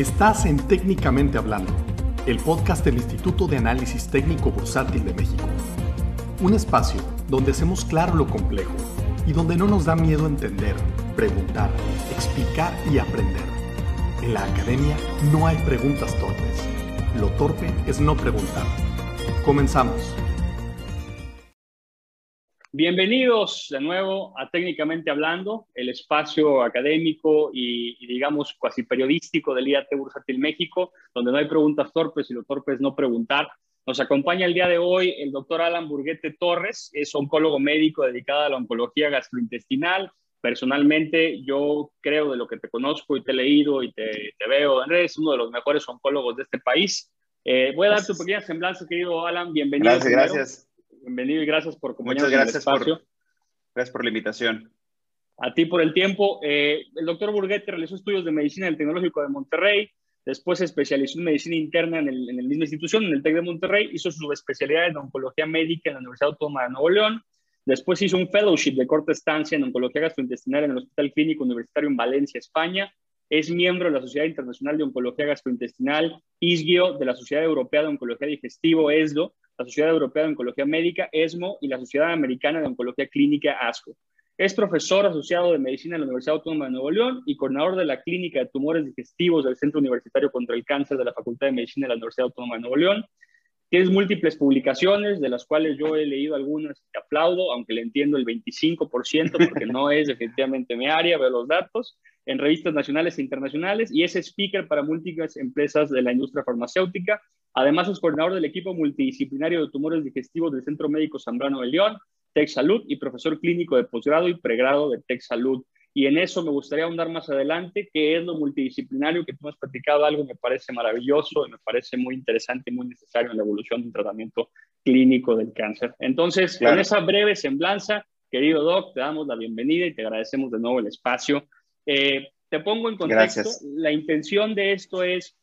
Estás en Técnicamente Hablando, el podcast del Instituto de Análisis Técnico Bursátil de México. Un espacio donde hacemos claro lo complejo y donde no nos da miedo entender, preguntar, explicar y aprender. En la academia no hay preguntas torpes. Lo torpe es no preguntar. Comenzamos. Bienvenidos de nuevo a Técnicamente Hablando, el espacio académico y, digamos cuasi periodístico del IAT Bursátil México, donde no hay preguntas torpes y lo torpe es no preguntar. Nos acompaña el día de hoy el doctor Alan Burguete Torres, es oncólogo médico dedicado a la oncología gastrointestinal. Personalmente, yo creo de lo que te conozco y te he leído y te, veo, eres uno de los mejores oncólogos de este país. Eh, voy a dar tu pequeña semblanza, querido Alan. Bienvenido. Gracias, gracias bienvenido y gracias por acompañarnos Muchas gracias Por, gracias por la invitación. A ti por el tiempo. Eh, el doctor Burguete realizó estudios de medicina en el Tecnológico de Monterrey, después se especializó en medicina interna en, el, en la misma institución, en el TEC de Monterrey, hizo su especialidad en oncología médica en la Universidad Autónoma de Nuevo León, después hizo un fellowship de corta estancia en oncología gastrointestinal en el Hospital Clínico Universitario en Valencia, España, es miembro de la Sociedad Internacional de Oncología Gastrointestinal, ISGIO, de la Sociedad Europea de Oncología Digestivo, ESDO, la Sociedad Europea de Oncología Médica, ESMO, y la Sociedad Americana de Oncología Clínica, ASCO. Es profesor asociado de medicina en la Universidad Autónoma de Nuevo León y coordinador de la Clínica de Tumores Digestivos del Centro Universitario contra el Cáncer de la Facultad de Medicina de la Universidad Autónoma de Nuevo León. Tienes múltiples publicaciones, de las cuales yo he leído algunas y te aplaudo, aunque le entiendo el 25%, porque no es definitivamente mi área, veo los datos, en revistas nacionales e internacionales, y es speaker para múltiples empresas de la industria farmacéutica, Además, es coordinador del equipo multidisciplinario de tumores digestivos del Centro Médico Zambrano de León, Tech Salud, y profesor clínico de posgrado y pregrado de Tech Salud. Y en eso me gustaría ahondar más adelante, qué es lo multidisciplinario, que tú has platicado algo me parece maravilloso y me parece muy interesante y muy necesario en la evolución del tratamiento clínico del cáncer. Entonces, con esa breve semblanza, querido Doc, te damos la bienvenida y te agradecemos de nuevo el espacio. Eh, te pongo en contexto, la intención de esto es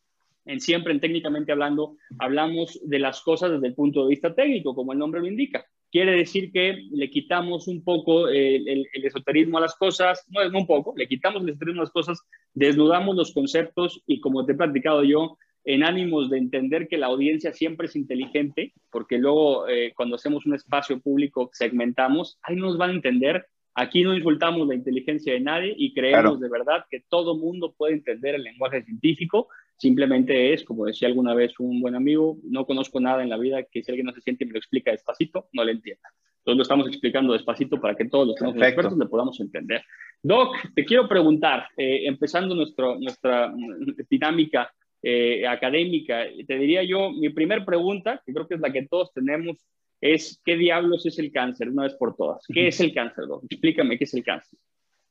en siempre, en técnicamente hablando, hablamos de las cosas desde el punto de vista técnico, como el nombre lo indica. Quiere decir que le quitamos un poco el, esoterismo a las cosas, no es un poco, le quitamos el esoterismo a las cosas, desnudamos los conceptos y como te he platicado yo, en ánimos de entender que la audiencia siempre es inteligente, porque luego eh, cuando hacemos un espacio público segmentamos, ahí nos van a entender Aquí no insultamos la inteligencia de nadie y creemos de verdad que todo mundo puede entender el lenguaje científico. Simplemente es, como decía alguna vez un buen amigo, no conozco nada en la vida que si alguien no se siente y me lo explica despacito, no le entienda. Entonces lo estamos explicando despacito para que todos los expertos le podamos entender. Doc, te quiero preguntar, eh, empezando nuestro, nuestra dinámica eh, académica, te diría yo, mi primer pregunta, que creo que es la que todos tenemos es qué diablos es el cáncer, una vez por todas. ¿Qué es el cáncer, Explícame qué es el cáncer.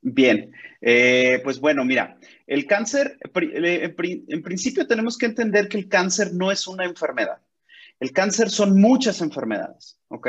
Bien, eh, pues bueno, mira, el cáncer, en principio tenemos que entender que el cáncer no es una enfermedad. El cáncer son muchas enfermedades, ¿ok?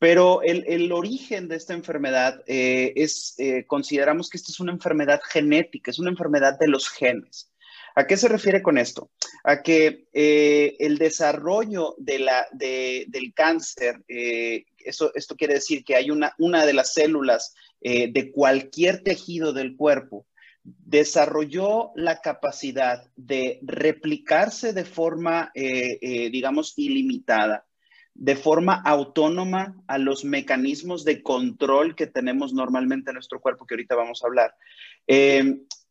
Pero el, origen de esta enfermedad eh, es, eh, consideramos que esta es una enfermedad genética, es una enfermedad de los genes. ¿A qué se refiere con esto? A que eh, el desarrollo de la, del cáncer, eso, esto quiere decir que hay una, una de las células eh, de cualquier tejido del cuerpo, desarrolló la capacidad de replicarse de forma, digamos, ilimitada, de forma autónoma a los mecanismos de control que tenemos normalmente en nuestro cuerpo, que ahorita vamos a hablar.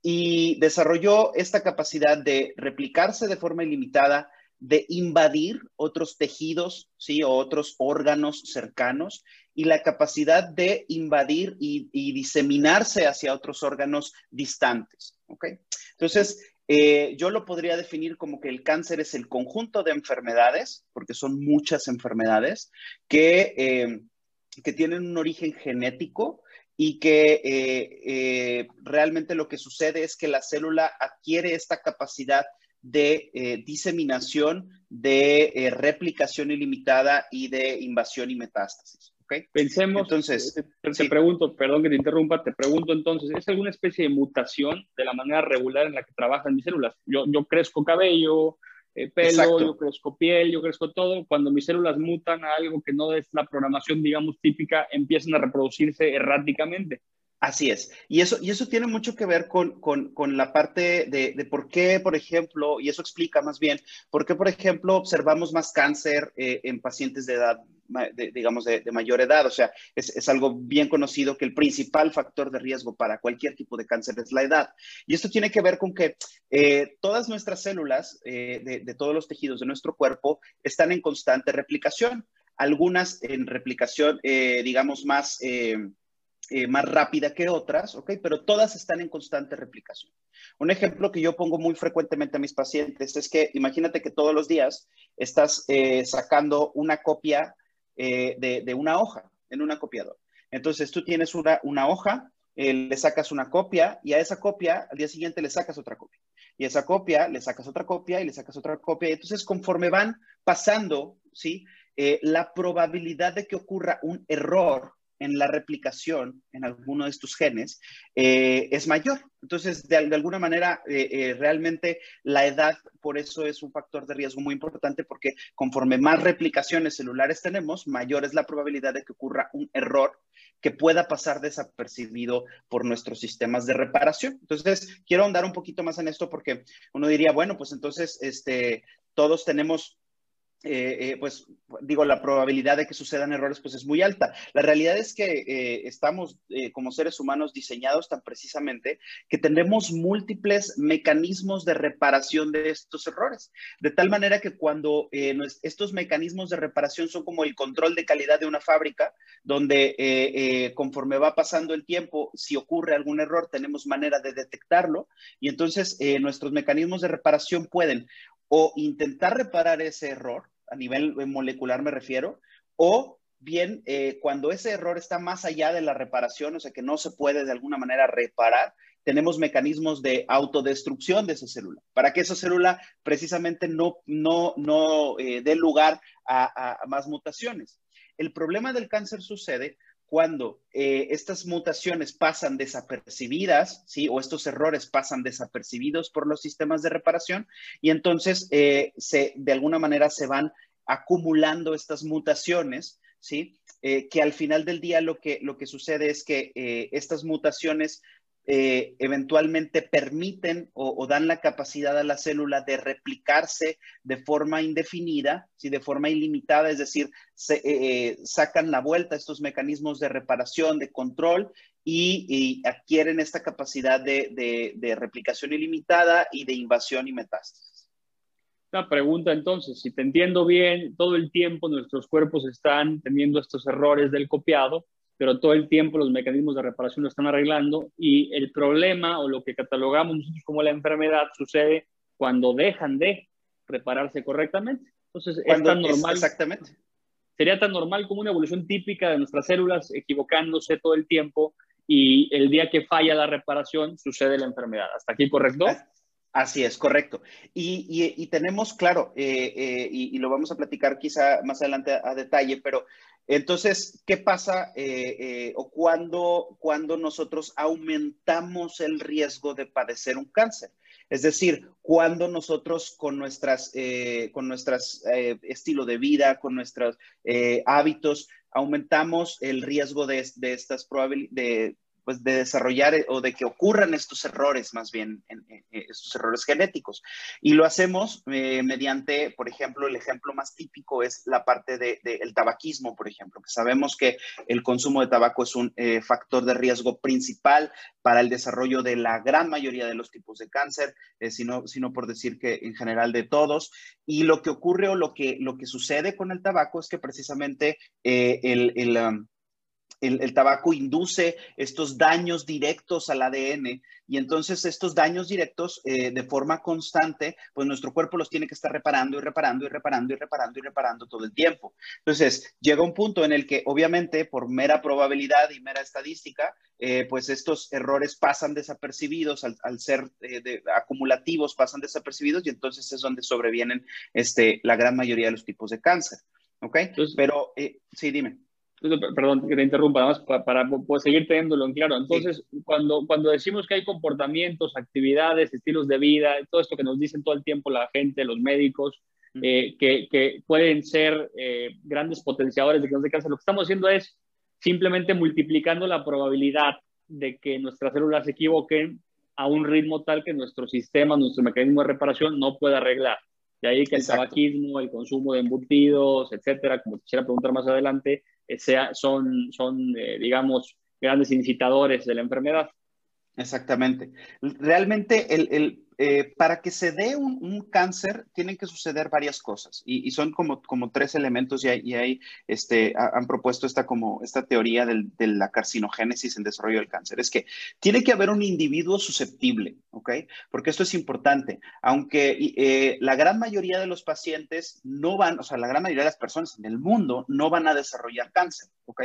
Y desarrolló esta capacidad de replicarse de forma ilimitada, de invadir otros tejidos, ¿sí? O otros órganos cercanos y la capacidad de invadir y, diseminarse hacia otros órganos distantes, ¿ok? Entonces, eh, yo lo podría definir como que el cáncer es el conjunto de enfermedades, porque son muchas enfermedades, que, eh, que tienen un origen genético y que eh, realmente lo que sucede es que la célula adquiere esta capacidad de eh, diseminación, de replicación ilimitada y de invasión y metástasis. ¿okay? Pensemos, entonces, te, pregunto, perdón que te interrumpa, te pregunto entonces, ¿es alguna especie de mutación de la manera regular en la que trabajan mis células? Yo, yo crezco cabello, eh, pelo, yo crezco piel, yo crezco todo. Cuando mis células mutan a algo que no es la programación, digamos, típica, empiezan a reproducirse erráticamente. Así es. Y eso, y eso tiene mucho que ver con, la parte de, por qué, por ejemplo, y eso explica más bien, por qué, por ejemplo, observamos más cáncer eh, en pacientes de edad, digamos, de, mayor edad. O sea, es, algo bien conocido que el principal factor de riesgo para cualquier tipo de cáncer es la edad. Y esto tiene que ver con que eh, todas nuestras células eh, de, todos los tejidos de nuestro cuerpo están en constante replicación. Algunas en replicación, digamos, más eh, más rápida que otras, ¿ok? Pero todas están en constante replicación. Un ejemplo que yo pongo muy frecuentemente a mis pacientes es que imagínate que todos los días estás eh, sacando una copia eh, de, una hoja en una copiadora. Entonces tú tienes una, una hoja, le sacas una copia y a esa copia al día siguiente le sacas otra copia. Y esa copia le sacas otra copia y le sacas otra copia. Entonces conforme van pasando, ¿sí? la probabilidad de que ocurra un error en la replicación en alguno de estos genes eh, es mayor. Entonces, de, alguna manera, eh, eh, realmente la edad, por eso es un factor de riesgo muy importante, porque conforme más replicaciones celulares tenemos, mayor es la probabilidad de que ocurra un error que pueda pasar desapercibido por nuestros sistemas de reparación. Entonces, quiero ahondar un poquito más en esto porque uno diría, bueno, pues entonces, este, todos tenemos eh, eh, pues digo, la probabilidad de que sucedan errores pues es muy alta. La realidad es que eh, estamos como seres humanos diseñados tan precisamente que tenemos múltiples mecanismos de reparación de estos errores, de tal manera que cuando estos mecanismos de reparación son como el control de calidad de una fábrica, donde conforme va pasando el tiempo, si ocurre algún error, tenemos manera de detectarlo y entonces nuestros mecanismos de reparación pueden o intentar reparar ese error, a nivel eh, molecular me refiero, o bien eh, cuando ese error está más allá de la reparación, o sea que no se puede de alguna manera reparar, tenemos mecanismos de autodestrucción de esa célula, para que esa célula precisamente no, no, no eh, dé lugar a, más mutaciones. El problema del cáncer sucede cuando estas mutaciones pasan desapercibidas, ¿sí? O estos errores pasan desapercibidos por los sistemas de reparación y entonces se, de alguna manera se van acumulando estas mutaciones, ¿sí? Eh, que al final del día lo que, lo que sucede es que eh, estas mutaciones eh, eventualmente permiten o, dan la capacidad a la célula de replicarse de forma indefinida, ¿sí? de forma ilimitada, es decir, se, sacan la vuelta estos mecanismos de reparación, de control y, adquieren esta capacidad de, replicación ilimitada y de invasión y metástasis pregunta entonces, si te entiendo bien, todo el tiempo nuestros cuerpos están teniendo estos errores del copiado, pero todo el tiempo los mecanismos de reparación lo están arreglando y el problema o lo que catalogamos nosotros como la enfermedad sucede cuando dejan de repararse correctamente. Entonces, es tan normal. exactamente. Sería tan normal como una evolución típica de nuestras células equivocándose todo el tiempo y el día que falla la reparación sucede la enfermedad. ¿Hasta aquí correcto? Así es, correcto. Y, tenemos, claro, eh, eh, y, lo vamos a platicar quizá más adelante a, detalle, pero entonces, ¿qué pasa eh, o cuando, cuando nosotros aumentamos el riesgo de padecer un cáncer? Es decir, cuando nosotros con nuestras, con nuestras estilo de vida, con nuestros hábitos, aumentamos el riesgo de, de estas probabilidades, pues, de desarrollar eh, o de que ocurran estos errores, más bien, estos errores genéticos. Y lo hacemos eh, mediante, por ejemplo, el ejemplo más típico es la parte del de, tabaquismo, por ejemplo, que sabemos que el consumo de tabaco es un eh, factor de riesgo principal para el desarrollo de la gran mayoría de los tipos de cáncer, sino, sino por decir que en general de todos. Y lo que ocurre o lo que, lo que sucede con el tabaco es que precisamente el, el um, el, tabaco induce estos daños directos al ADN y entonces estos daños directos eh, de forma constante, pues nuestro cuerpo los tiene que estar reparando y reparando y reparando y reparando y reparando todo el tiempo. Entonces llega un punto en el que obviamente por mera probabilidad y mera estadística, eh, pues estos errores pasan desapercibidos al, ser eh, acumulativos, pasan desapercibidos y entonces es donde sobrevienen este, la gran mayoría de los tipos de cáncer. ¿Ok? Pero sí, dime perdón que te interrumpa, nada más para, seguir teniéndolo en claro. Entonces, cuando, cuando decimos que hay comportamientos, actividades, estilos de vida, todo esto que nos dicen todo el tiempo la gente, los médicos, eh, que, que, pueden ser eh, grandes potenciadores de que nos dé cáncer, lo que estamos haciendo es simplemente multiplicando la probabilidad de que nuestras células se equivoquen a un ritmo tal que nuestro sistema, nuestro mecanismo de reparación no pueda arreglar. De ahí que el tabaquismo, el consumo de embutidos, etcétera, como quisiera preguntar más adelante, eh, sea, son, son eh, digamos, grandes incitadores de la enfermedad. Exactamente. Realmente el, el, eh, para que se dé un, cáncer tienen que suceder varias cosas y, son como, como tres elementos y, ahí este, han propuesto esta, como, esta teoría de la carcinogénesis, el desarrollo del cáncer. Es que tiene que haber un individuo susceptible, ¿ok? Porque esto es importante. Aunque eh, la gran mayoría de los pacientes no van, o sea, la gran mayoría de las personas en el mundo no van a desarrollar cáncer, ¿ok?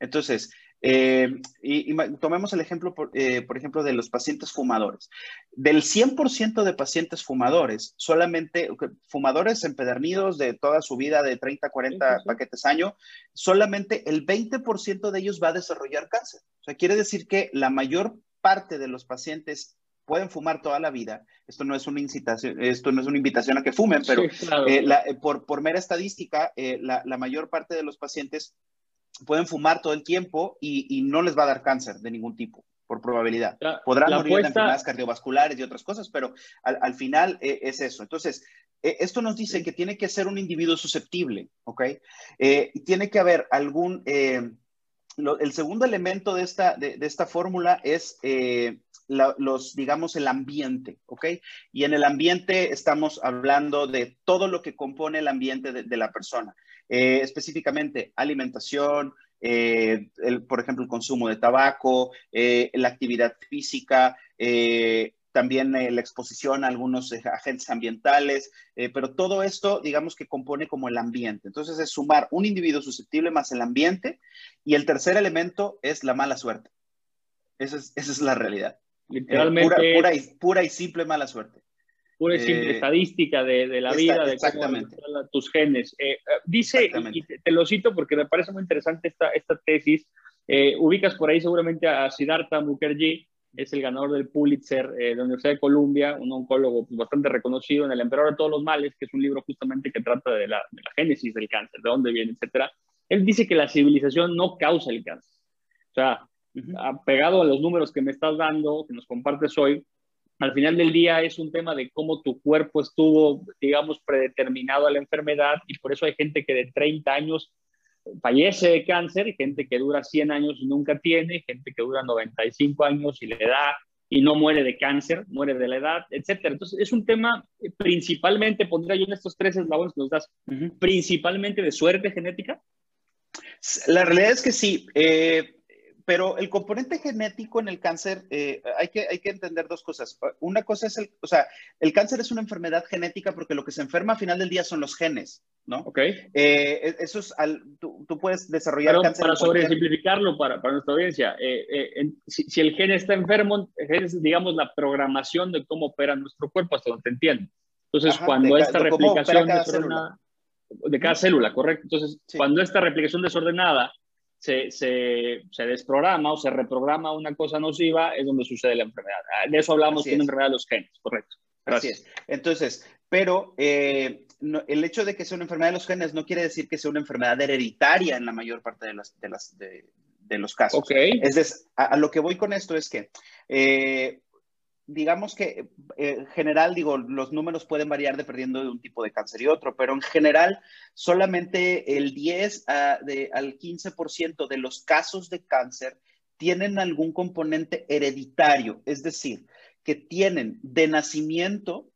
Entonces, eh, y, tomemos el ejemplo, por, eh, por, ejemplo, de los pacientes fumadores. Del 100% de pacientes fumadores, solamente fumadores empedernidos de toda su vida, de 30, 40 paquetes año, solamente el 20% de ellos va a desarrollar cáncer. O sea, quiere decir que la mayor parte de los pacientes pueden fumar toda la vida. Esto no es una incitación, esto no es una invitación a que fumen, pero eh, por, por, mera estadística, la, la mayor parte de los pacientes pueden fumar todo el tiempo y, no les va a dar cáncer de ningún tipo, por probabilidad. Podrán morir de enfermedades cardiovasculares y otras cosas, pero al, final eh, es eso. Entonces, eh, esto nos dice que tiene que ser un individuo susceptible, ¿ok? Eh, tiene que haber algún... el segundo elemento de esta, de, esta fórmula es los, digamos, el ambiente, ¿ok? Y en el ambiente estamos hablando de todo lo que compone el ambiente de la persona. Eh, específicamente alimentación, eh, por ejemplo, el consumo de tabaco, eh, la actividad física, también la exposición a algunos agentes ambientales, pero todo esto, digamos que compone como el ambiente. Entonces es sumar un individuo susceptible más el ambiente y el tercer elemento es la mala suerte. Esa es, esa es la realidad. Literalmente. Pura, y, pura y simple mala suerte pura y simple eh, estadística de, la vida, de cómo tus genes. Eh, eh, dice, y te, lo cito porque me parece muy interesante esta, esta tesis, ubicas por ahí seguramente a Siddhartha Mukherjee, es el ganador del Pulitzer de la Universidad de Columbia, un oncólogo pues, bastante reconocido en El Emperador de todos los males, que es un libro justamente que trata de la, de la génesis del cáncer, de dónde viene, etcétera. Él dice que la civilización no causa el cáncer. O sea, pegado a los números que me estás dando, que nos compartes hoy, al final del día es un tema de cómo tu cuerpo estuvo, digamos, predeterminado a la enfermedad y por eso hay gente que de 30 años fallece de cáncer, y gente que dura 100 años y nunca tiene, gente que dura 95 años y le da y no muere de cáncer, muere de la edad, etcétera. Entonces, es un tema eh, principalmente, pondría yo en estos tres eslabones que nos das, principalmente de suerte genética. La realidad es que sí. Eh, pero el componente genético en el cáncer, eh, hay, que, hay que entender dos cosas. Una cosa es el, o sea, el cáncer es una enfermedad genética porque lo que se enferma al final del día son los genes, ¿no? Ok. Eh, e, eso es, al, tú, tú, puedes desarrollar Pero cáncer. Para sobresimplificarlo para, para nuestra audiencia, eh, si, si, el gen está enfermo, es, digamos, la programación de cómo opera nuestro cuerpo, hasta donde te entiendo. Entonces, cuando esta replicación desordenada, de cada célula, correcto. Entonces, cuando esta replicación desordenada se, se, se, desprograma o se reprograma una cosa nociva, es donde sucede la enfermedad. Ah, de eso hablamos con enfermedad de los genes, correcto. Gracias. Así es. Entonces, pero eh, el hecho de que sea una enfermedad de los genes no quiere decir que sea una enfermedad hereditaria en la mayor parte de, las, de, las, de, de los casos. Okay. Es a, lo que voy con esto es que eh, digamos que eh, en general, digo, los números pueden variar dependiendo de un tipo de cáncer y otro, pero en general solamente el 10 a, de, al 15% de los casos de cáncer tienen algún componente hereditario, es decir, que tienen de nacimiento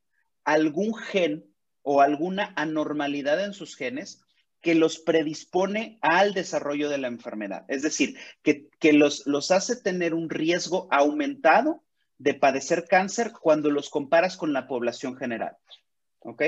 algún gen o alguna anormalidad en sus genes que los predispone al desarrollo de la enfermedad. Es decir, que, que los, los hace tener un riesgo aumentado de padecer cáncer cuando los comparas con la población general. ¿Ok?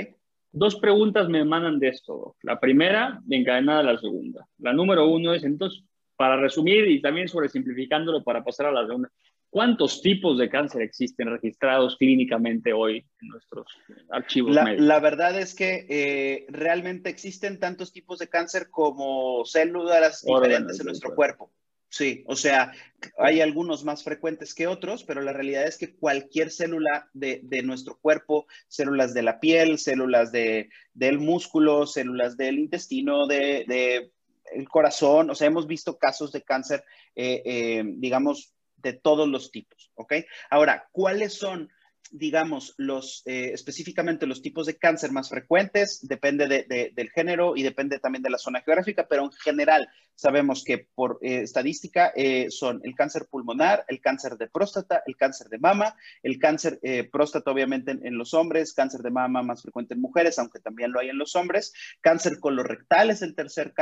Dos preguntas me emanan de esto. La primera, encadenada a la segunda. La número uno es, entonces, para resumir y también sobre simplificándolo para pasar a la segunda, ¿cuántos tipos de cáncer existen registrados clínicamente hoy en nuestros archivos la, médicos? La verdad es que eh, realmente existen tantos tipos de cáncer como células diferentes en nuestro cuerpo. Sí, o sea, hay algunos más frecuentes que otros, pero la realidad es que cualquier célula de, nuestro cuerpo, células de la piel, células de, del músculo, células del intestino, del de, el corazón, o sea, hemos visto casos de cáncer, eh, eh, digamos, de todos los tipos, ¿ok? Ahora, ¿cuáles son digamos, los, eh, específicamente los tipos de cáncer más frecuentes, depende del género y depende también de la zona geográfica, pero en general sabemos que por eh, estadística eh, son el cáncer pulmonar, el cáncer de próstata, el cáncer de mama, el cáncer próstata obviamente en, los hombres, cáncer de mama más frecuente en mujeres, aunque también lo hay en los hombres, cáncer colorectal es el tercer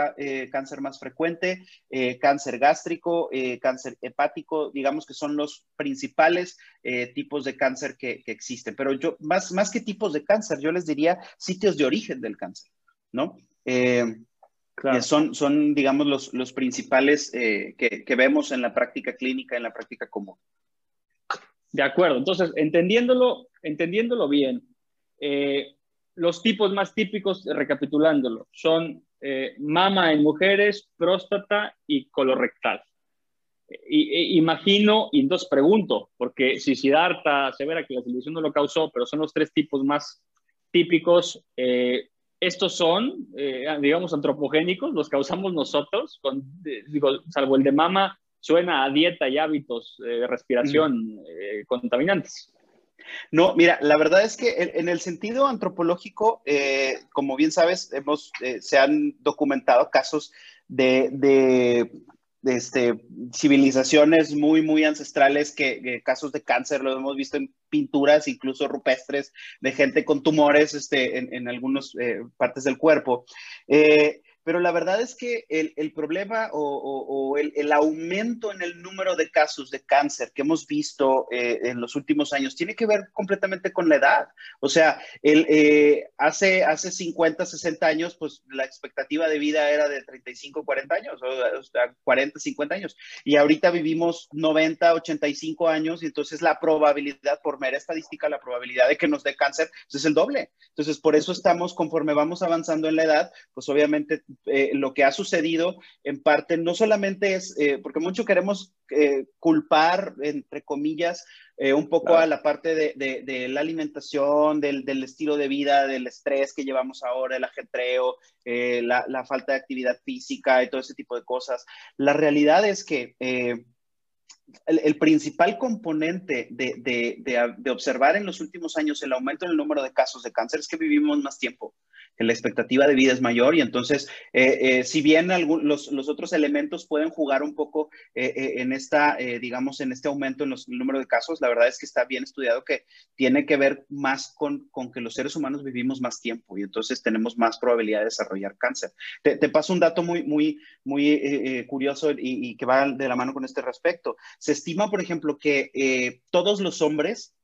cáncer más frecuente, cáncer gástrico, cáncer hepático, digamos que son los principales tipos de cáncer que, existen. Pero yo, más, más que tipos de cáncer, yo les diría sitios de origen del cáncer, ¿no? Eh, son, son, digamos, los, los principales eh, que, que, vemos en la práctica clínica, en la práctica común. De acuerdo. Entonces, entendiéndolo, entendiéndolo bien, eh, los tipos más típicos, recapitulándolo, son mama en mujeres, próstata y colorectal y, imagino, y entonces pregunto, porque si Siddhartha severa que la televisión no lo causó, pero son los tres tipos más típicos, eh, estos son, eh, digamos, antropogénicos, los causamos nosotros, con, digo, salvo el de mama, suena a dieta y hábitos de respiración eh, contaminantes. No, mira, la verdad es que en, el sentido antropológico, como bien sabes, hemos, se han documentado casos de, de este, civilizaciones muy, muy ancestrales que, casos de cáncer lo hemos visto en pinturas, incluso rupestres, de gente con tumores este, en, en algunas eh, partes del cuerpo. Eh, pero la verdad es que el, problema o, el, aumento en el número de casos de cáncer que hemos visto eh, en los últimos años tiene que ver completamente con la edad. O sea, el, eh, hace, hace 50, 60 años, pues la expectativa de vida era de 35, 40 años, o, sea, 40, 50 años. Y ahorita vivimos 90, 85 años y entonces la probabilidad, por mera estadística, la probabilidad de que nos dé cáncer pues, es el doble. Entonces, por eso estamos, conforme vamos avanzando en la edad, pues obviamente eh, lo que ha sucedido en parte no solamente es, eh, porque mucho queremos eh, culpar, entre comillas, un poco a la parte de, la alimentación, del, estilo de vida, del estrés que llevamos ahora, el ajetreo, la, la, falta de actividad física y todo ese tipo de cosas. La realidad es que el, principal componente de, observar en los últimos años el aumento en el número de casos de cáncer es que vivimos más tiempo, que la expectativa de vida es mayor y entonces, eh, eh, si bien los, otros elementos pueden jugar un poco eh, en esta, digamos, en este aumento en los, el número de casos, la verdad es que está bien estudiado que tiene que ver más con, que los seres humanos vivimos más tiempo y entonces tenemos más probabilidad de desarrollar cáncer. Te, paso un dato muy, muy, muy curioso y, y que va de la mano con este respecto. Se estima, por ejemplo, que eh, todos los hombres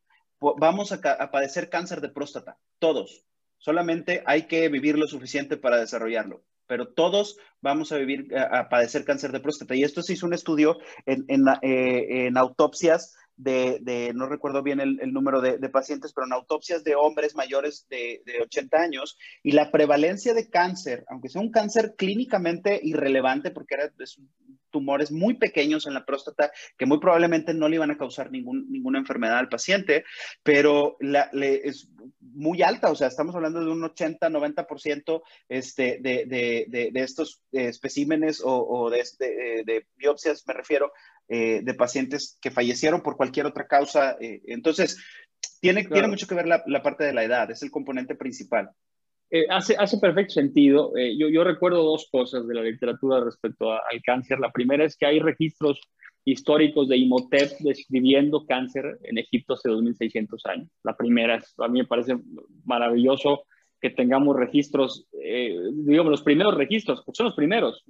vamos a, padecer cáncer de próstata, todos. Solamente hay que vivir lo suficiente para desarrollarlo pero todos vamos a vivir, a, padecer cáncer de próstata. Y esto se hizo un estudio en, eh, autopsias de, no recuerdo bien el, número de, pacientes, pero en autopsias de hombres mayores de, 80 años, y la prevalencia de cáncer, aunque sea un cáncer clínicamente irrelevante, porque era, tumores muy pequeños en la próstata que muy probablemente no le iban a causar ningún, ninguna enfermedad al paciente, pero la, es muy alta, o sea, estamos hablando de un 80, 90% este, de, de, de, estos eh, especímenes o, este, de, biopsias, me refiero, eh, de pacientes que fallecieron por cualquier otra causa. Eh, entonces, tiene, tiene mucho que ver la, la parte de la edad, es el componente principal. Eh, hace, hace perfecto sentido. Yo, yo, recuerdo dos cosas de la literatura respecto al cáncer. La primera es que hay registros históricos de Imhotep describiendo cáncer en Egipto hace 2600 años. La primera, es, a mí me parece maravilloso que tengamos registros, eh, digamos, los primeros registros, porque son los primeros.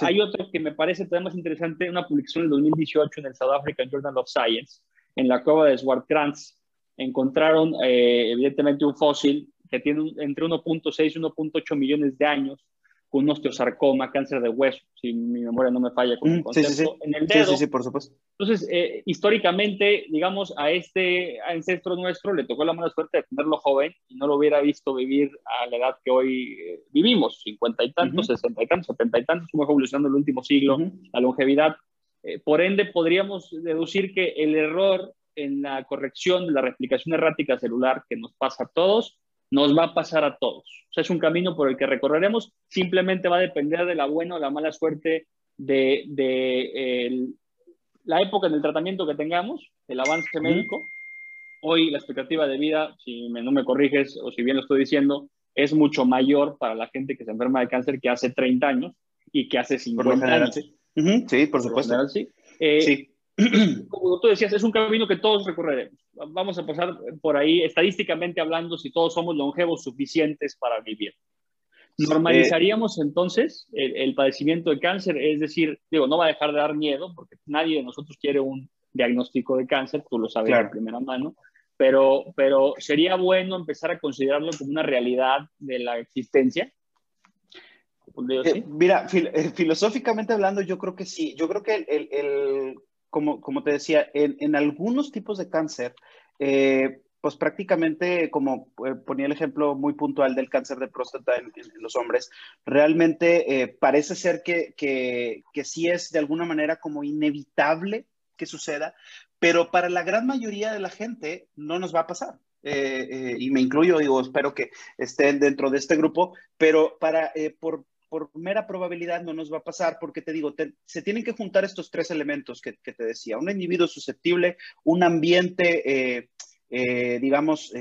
Hay otro que me parece todavía más interesante, una publicación en 2018 en el South African Journal of Science, en la cueva de Swartkrans. Encontraron, evidentemente, un fósil que tiene entre 1.6 y 1.8 millones de años, con un osteosarcoma, cáncer de hueso, si mi memoria no me falla, con mm, sí, sí, sí. en el dedo. Sí, sí, por supuesto. Entonces, eh, históricamente, digamos, a este ancestro nuestro le tocó la mala suerte de tenerlo joven y no lo hubiera visto vivir a la edad que hoy eh, vivimos, 50 y tantos, 60 y tantos, 70 y tantos, como evolucionando en el último siglo, la longevidad. Eh, por ende, podríamos deducir que el error en la corrección de la replicación errática celular que nos pasa a todos nos va a pasar a todos. O sea, es un camino por el que recorreremos, simplemente va a depender de la buena o la mala suerte de, la época en el tratamiento que tengamos, el avance médico, hoy la expectativa de vida, si no me corriges o si bien lo estoy diciendo, es mucho mayor para la gente que se enferma de cáncer que hace 30 años y que hace 50 años. Sí. por supuesto. sí. Eh, como tú decías, es un camino que todos recorreremos. Vamos a pasar por ahí, estadísticamente hablando, si todos somos longevos suficientes para vivir. ¿Normalizaríamos entonces el, padecimiento de cáncer? Es decir, digo, no va a dejar de dar miedo, porque nadie de nosotros quiere un diagnóstico de cáncer, tú lo sabes de primera mano, pero, pero sería bueno empezar a considerarlo como una realidad de la existencia. Eh, mira, eh, filosóficamente hablando, yo creo que sí. Yo creo que el, el, como, como, te decía, en, en, algunos tipos de cáncer, eh, pues prácticamente, como ponía el ejemplo muy puntual del cáncer de próstata en, los hombres, realmente parece ser que, que, que sí es de alguna manera como inevitable que suceda, pero para la gran mayoría de la gente no nos va a pasar. Eh, y me incluyo, digo, espero que estén dentro de este grupo, pero para, eh, por, por, mera probabilidad no nos va a pasar porque te digo, se tienen que juntar estos tres elementos que, que, te decía, un individuo susceptible, un ambiente, eh, digamos,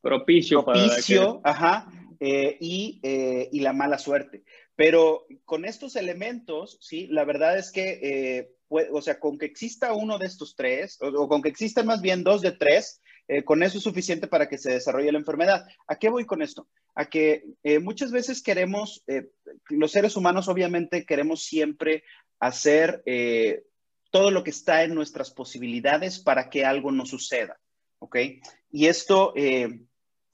propicio, propicio ajá, y, y, la mala suerte. Pero con estos elementos, sí, la verdad es que o sea, con que exista uno de estos tres, o, con que existan más bien dos de tres, eh, con eso es suficiente para que se desarrolle la enfermedad. ¿A qué voy con esto? A que eh, muchas veces queremos, eh, los seres humanos obviamente queremos siempre hacer todo lo que está en nuestras posibilidades para que algo no suceda, ¿ok? Y esto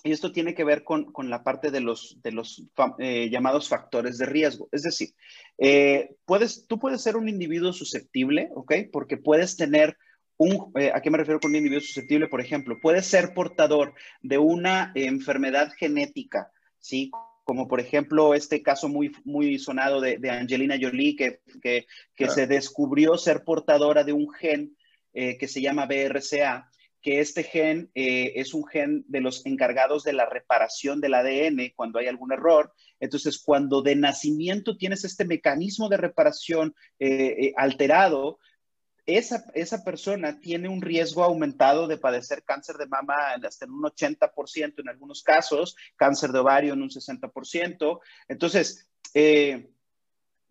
y esto tiene que ver con, con la parte de los, de los eh, llamados factores de riesgo. Es decir, eh, puedes, tú puedes ser un individuo susceptible, ¿ok? Porque puedes tener un, eh, ¿a qué me refiero con un individuo susceptible? Por ejemplo, puedes ser portador de una enfermedad genética, ¿sí? Como por ejemplo este caso muy, muy sonado de, de Angelina Jolie, que, que, que se descubrió ser portadora de un gen que se llama BRCA que este gen eh, es un gen de los encargados de la reparación del ADN cuando hay algún error. Entonces, cuando de nacimiento tienes este mecanismo de reparación eh, eh, alterado, esa, esa, persona tiene un riesgo aumentado de padecer cáncer de mama hasta en un 80% en algunos casos, cáncer de ovario en un 60%. Entonces,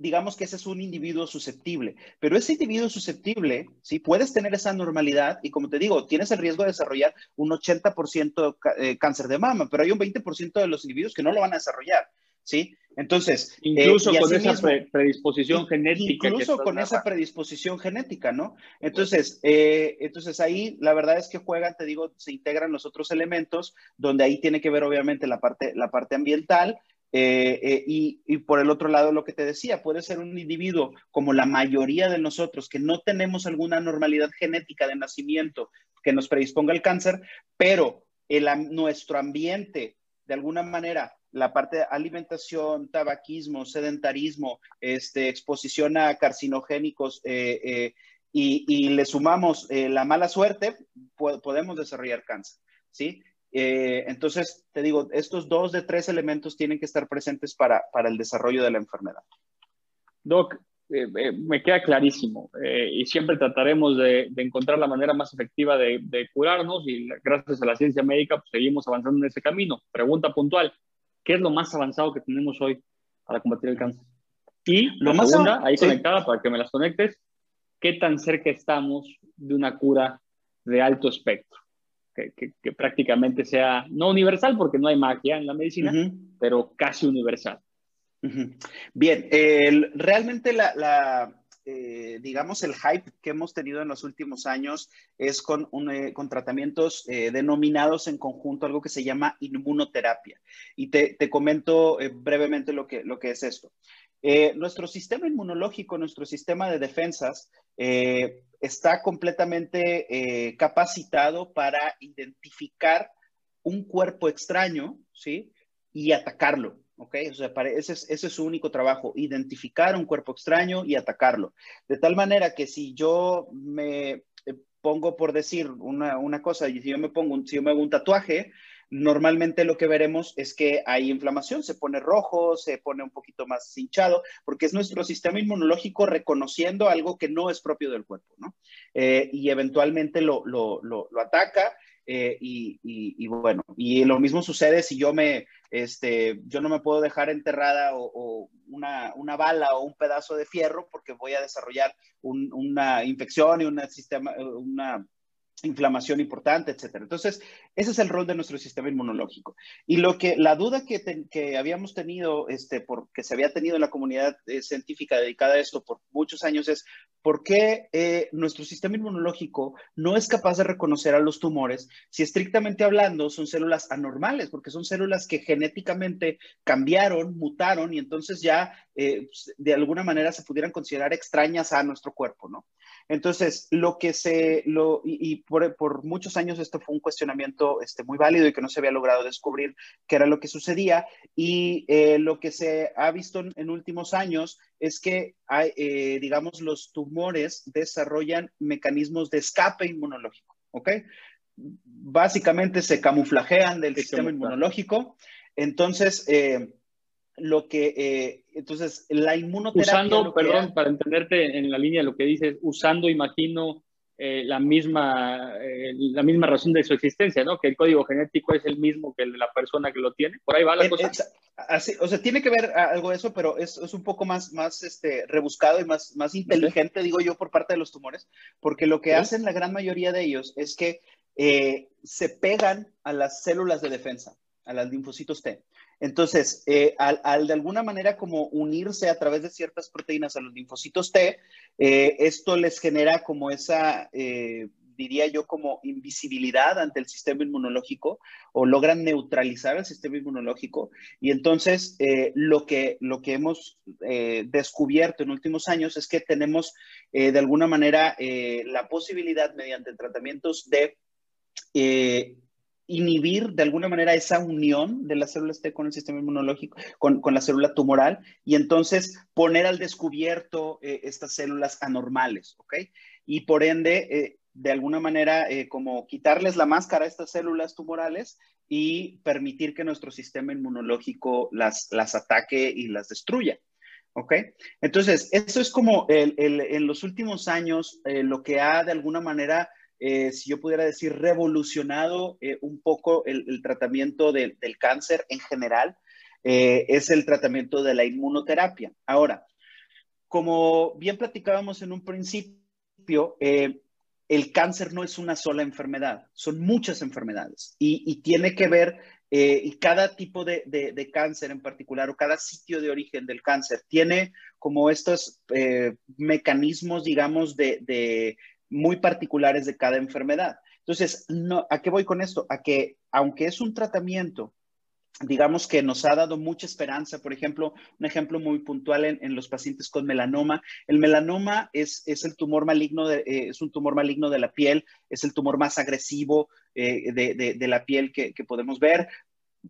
digamos que ese es un individuo susceptible, pero ese individuo susceptible, ¿sí? Puedes tener esa normalidad y como te digo, tienes el riesgo de desarrollar un 80% eh, cáncer de mama, pero hay un 20% de los individuos que no lo van a desarrollar, ¿sí? Entonces, eh, incluso con esa predisposición genética. Incluso con esa predisposición genética, ¿no? Entonces, eh, entonces ahí la verdad es que juegan, te digo, se integran los otros elementos, donde ahí tiene que ver obviamente la parte, la parte ambiental, eh, eh, y, por el otro lado, lo que te decía, puede ser un individuo como la mayoría de nosotros que no tenemos alguna normalidad genética de nacimiento que nos predisponga al cáncer, pero el, nuestro ambiente, de alguna manera, la parte de alimentación, tabaquismo, sedentarismo, este, exposición a carcinogénicos eh, y, le sumamos la mala suerte, podemos desarrollar cáncer. ¿sí? Eh, entonces, te digo, estos dos de tres elementos tienen que estar presentes para, para el desarrollo de la enfermedad. Doc, eh, eh, me queda clarísimo y siempre trataremos de, de, encontrar la manera más efectiva de, de, curarnos y gracias a la ciencia médica pues, seguimos avanzando en ese camino. Pregunta puntual, ¿qué es lo más avanzado que tenemos hoy para combatir el cáncer? Y lo más segunda, ahí conectada para que me las conectes, ¿qué tan cerca estamos de una cura de alto espectro? que, prácticamente sea, no universal porque no hay magia en la medicina, pero casi universal. Bien, realmente la, eh, digamos, el hype que hemos tenido en los últimos años es con, eh, con tratamientos eh, denominados en conjunto algo que se llama inmunoterapia. Y te, te comento brevemente lo que, lo que es esto. nuestro sistema inmunológico, nuestro sistema de defensas, está completamente capacitado para identificar un cuerpo extraño, ¿sí? Y atacarlo, ¿ok? O sea, ese, es, ese, es, su único trabajo, identificar un cuerpo extraño y atacarlo. De tal manera que si yo me eh, pongo por decir una, una cosa, y si yo me pongo, si yo me hago un tatuaje, normalmente lo que veremos es que hay inflamación, se pone rojo, se pone un poquito más hinchado, porque es nuestro sistema inmunológico reconociendo algo que no es propio del cuerpo, ¿no? Eh, y eventualmente lo, lo, lo, ataca. Eh, y, y, bueno, y lo mismo sucede si yo me, este, yo no me puedo dejar enterrada o, una, una, bala o un pedazo de fierro porque voy a desarrollar una infección y una, sistema, una inflamación importante, etcétera. Entonces, ese es el rol de nuestro sistema inmunológico. Y lo que, la duda que, que habíamos tenido, este, que se había tenido en la comunidad eh, científica dedicada a esto por muchos años es, ¿por qué eh, nuestro sistema inmunológico no es capaz de reconocer a los tumores si estrictamente hablando son células anormales? Porque son células que genéticamente cambiaron, mutaron y entonces ya eh, de alguna manera se pudieran considerar extrañas a nuestro cuerpo, ¿no? Entonces, lo que se, lo, y, por, muchos años esto fue un cuestionamiento este, muy válido y que no se había logrado descubrir qué era lo que sucedía. Y eh, lo que se ha visto en, últimos años es que, hay, eh, digamos, los tumores desarrollan mecanismos de escape inmunológico, ¿ok? Básicamente se camuflajean del sistema inmunológico. Entonces, eh, lo que, eh, entonces, la inmunoterapia... Usando, perdón, para entenderte en la línea de lo que dices, usando, imagino, eh, la, misma, eh, la misma razón de su existencia, ¿no? Que el código genético es el mismo que el de la persona que lo tiene. Por ahí va la cosa. así, o sea, tiene que ver algo de eso, pero es, es un poco más, más este, rebuscado y más, más inteligente, digo yo, por parte de los tumores, porque lo que hacen la gran mayoría de ellos es que se pegan a las células de defensa, a las linfocitos T. Entonces, eh, al, de alguna manera como unirse a través de ciertas proteínas a los linfocitos T, eh, esto les genera como esa, eh, diría yo, como invisibilidad ante el sistema inmunológico o logran neutralizar el sistema inmunológico. Y entonces, lo, que, lo que hemos descubierto en últimos años es que tenemos de alguna manera la posibilidad mediante tratamientos de inhibir de alguna manera esa unión de las células T con el sistema inmunológico, con, la célula tumoral, y entonces poner al descubierto eh, estas células anormales, ¿ok? Y por ende, eh, de alguna manera, eh, como quitarles la máscara a estas células tumorales y permitir que nuestro sistema inmunológico las, las ataque y las destruya. ¿Ok? Entonces, eso es como en los últimos años lo que ha de alguna manera eh, si yo pudiera decir, revolucionado eh, un poco el, tratamiento del cáncer en general, eh, es el tratamiento de la inmunoterapia. Ahora, como bien platicábamos en un principio, el cáncer no es una sola enfermedad, son muchas enfermedades y, tiene que ver, y cada tipo de, cáncer en particular o cada sitio de origen del cáncer tiene como estos mecanismos, digamos, de, muy particulares de cada enfermedad. Entonces, ¿a qué voy con esto? A que aunque es un tratamiento, digamos que nos ha dado mucha esperanza, por ejemplo, un ejemplo muy puntual en, los pacientes con melanoma. El melanoma es, es el tumor maligno, de, eh, es un tumor maligno de la piel, es el tumor más agresivo eh, de, la piel que, podemos ver,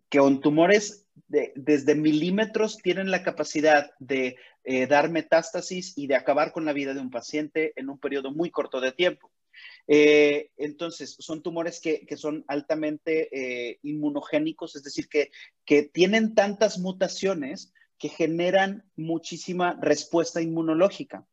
que con tumores desde milímetros tienen la capacidad de eh, dar metástasis y de acabar con la vida de un paciente en un periodo muy corto de tiempo. Eh, entonces, son tumores que, son altamente eh, inmunogénicos, es decir, que, que tienen tantas mutaciones que generan muchísima respuesta inmunológica.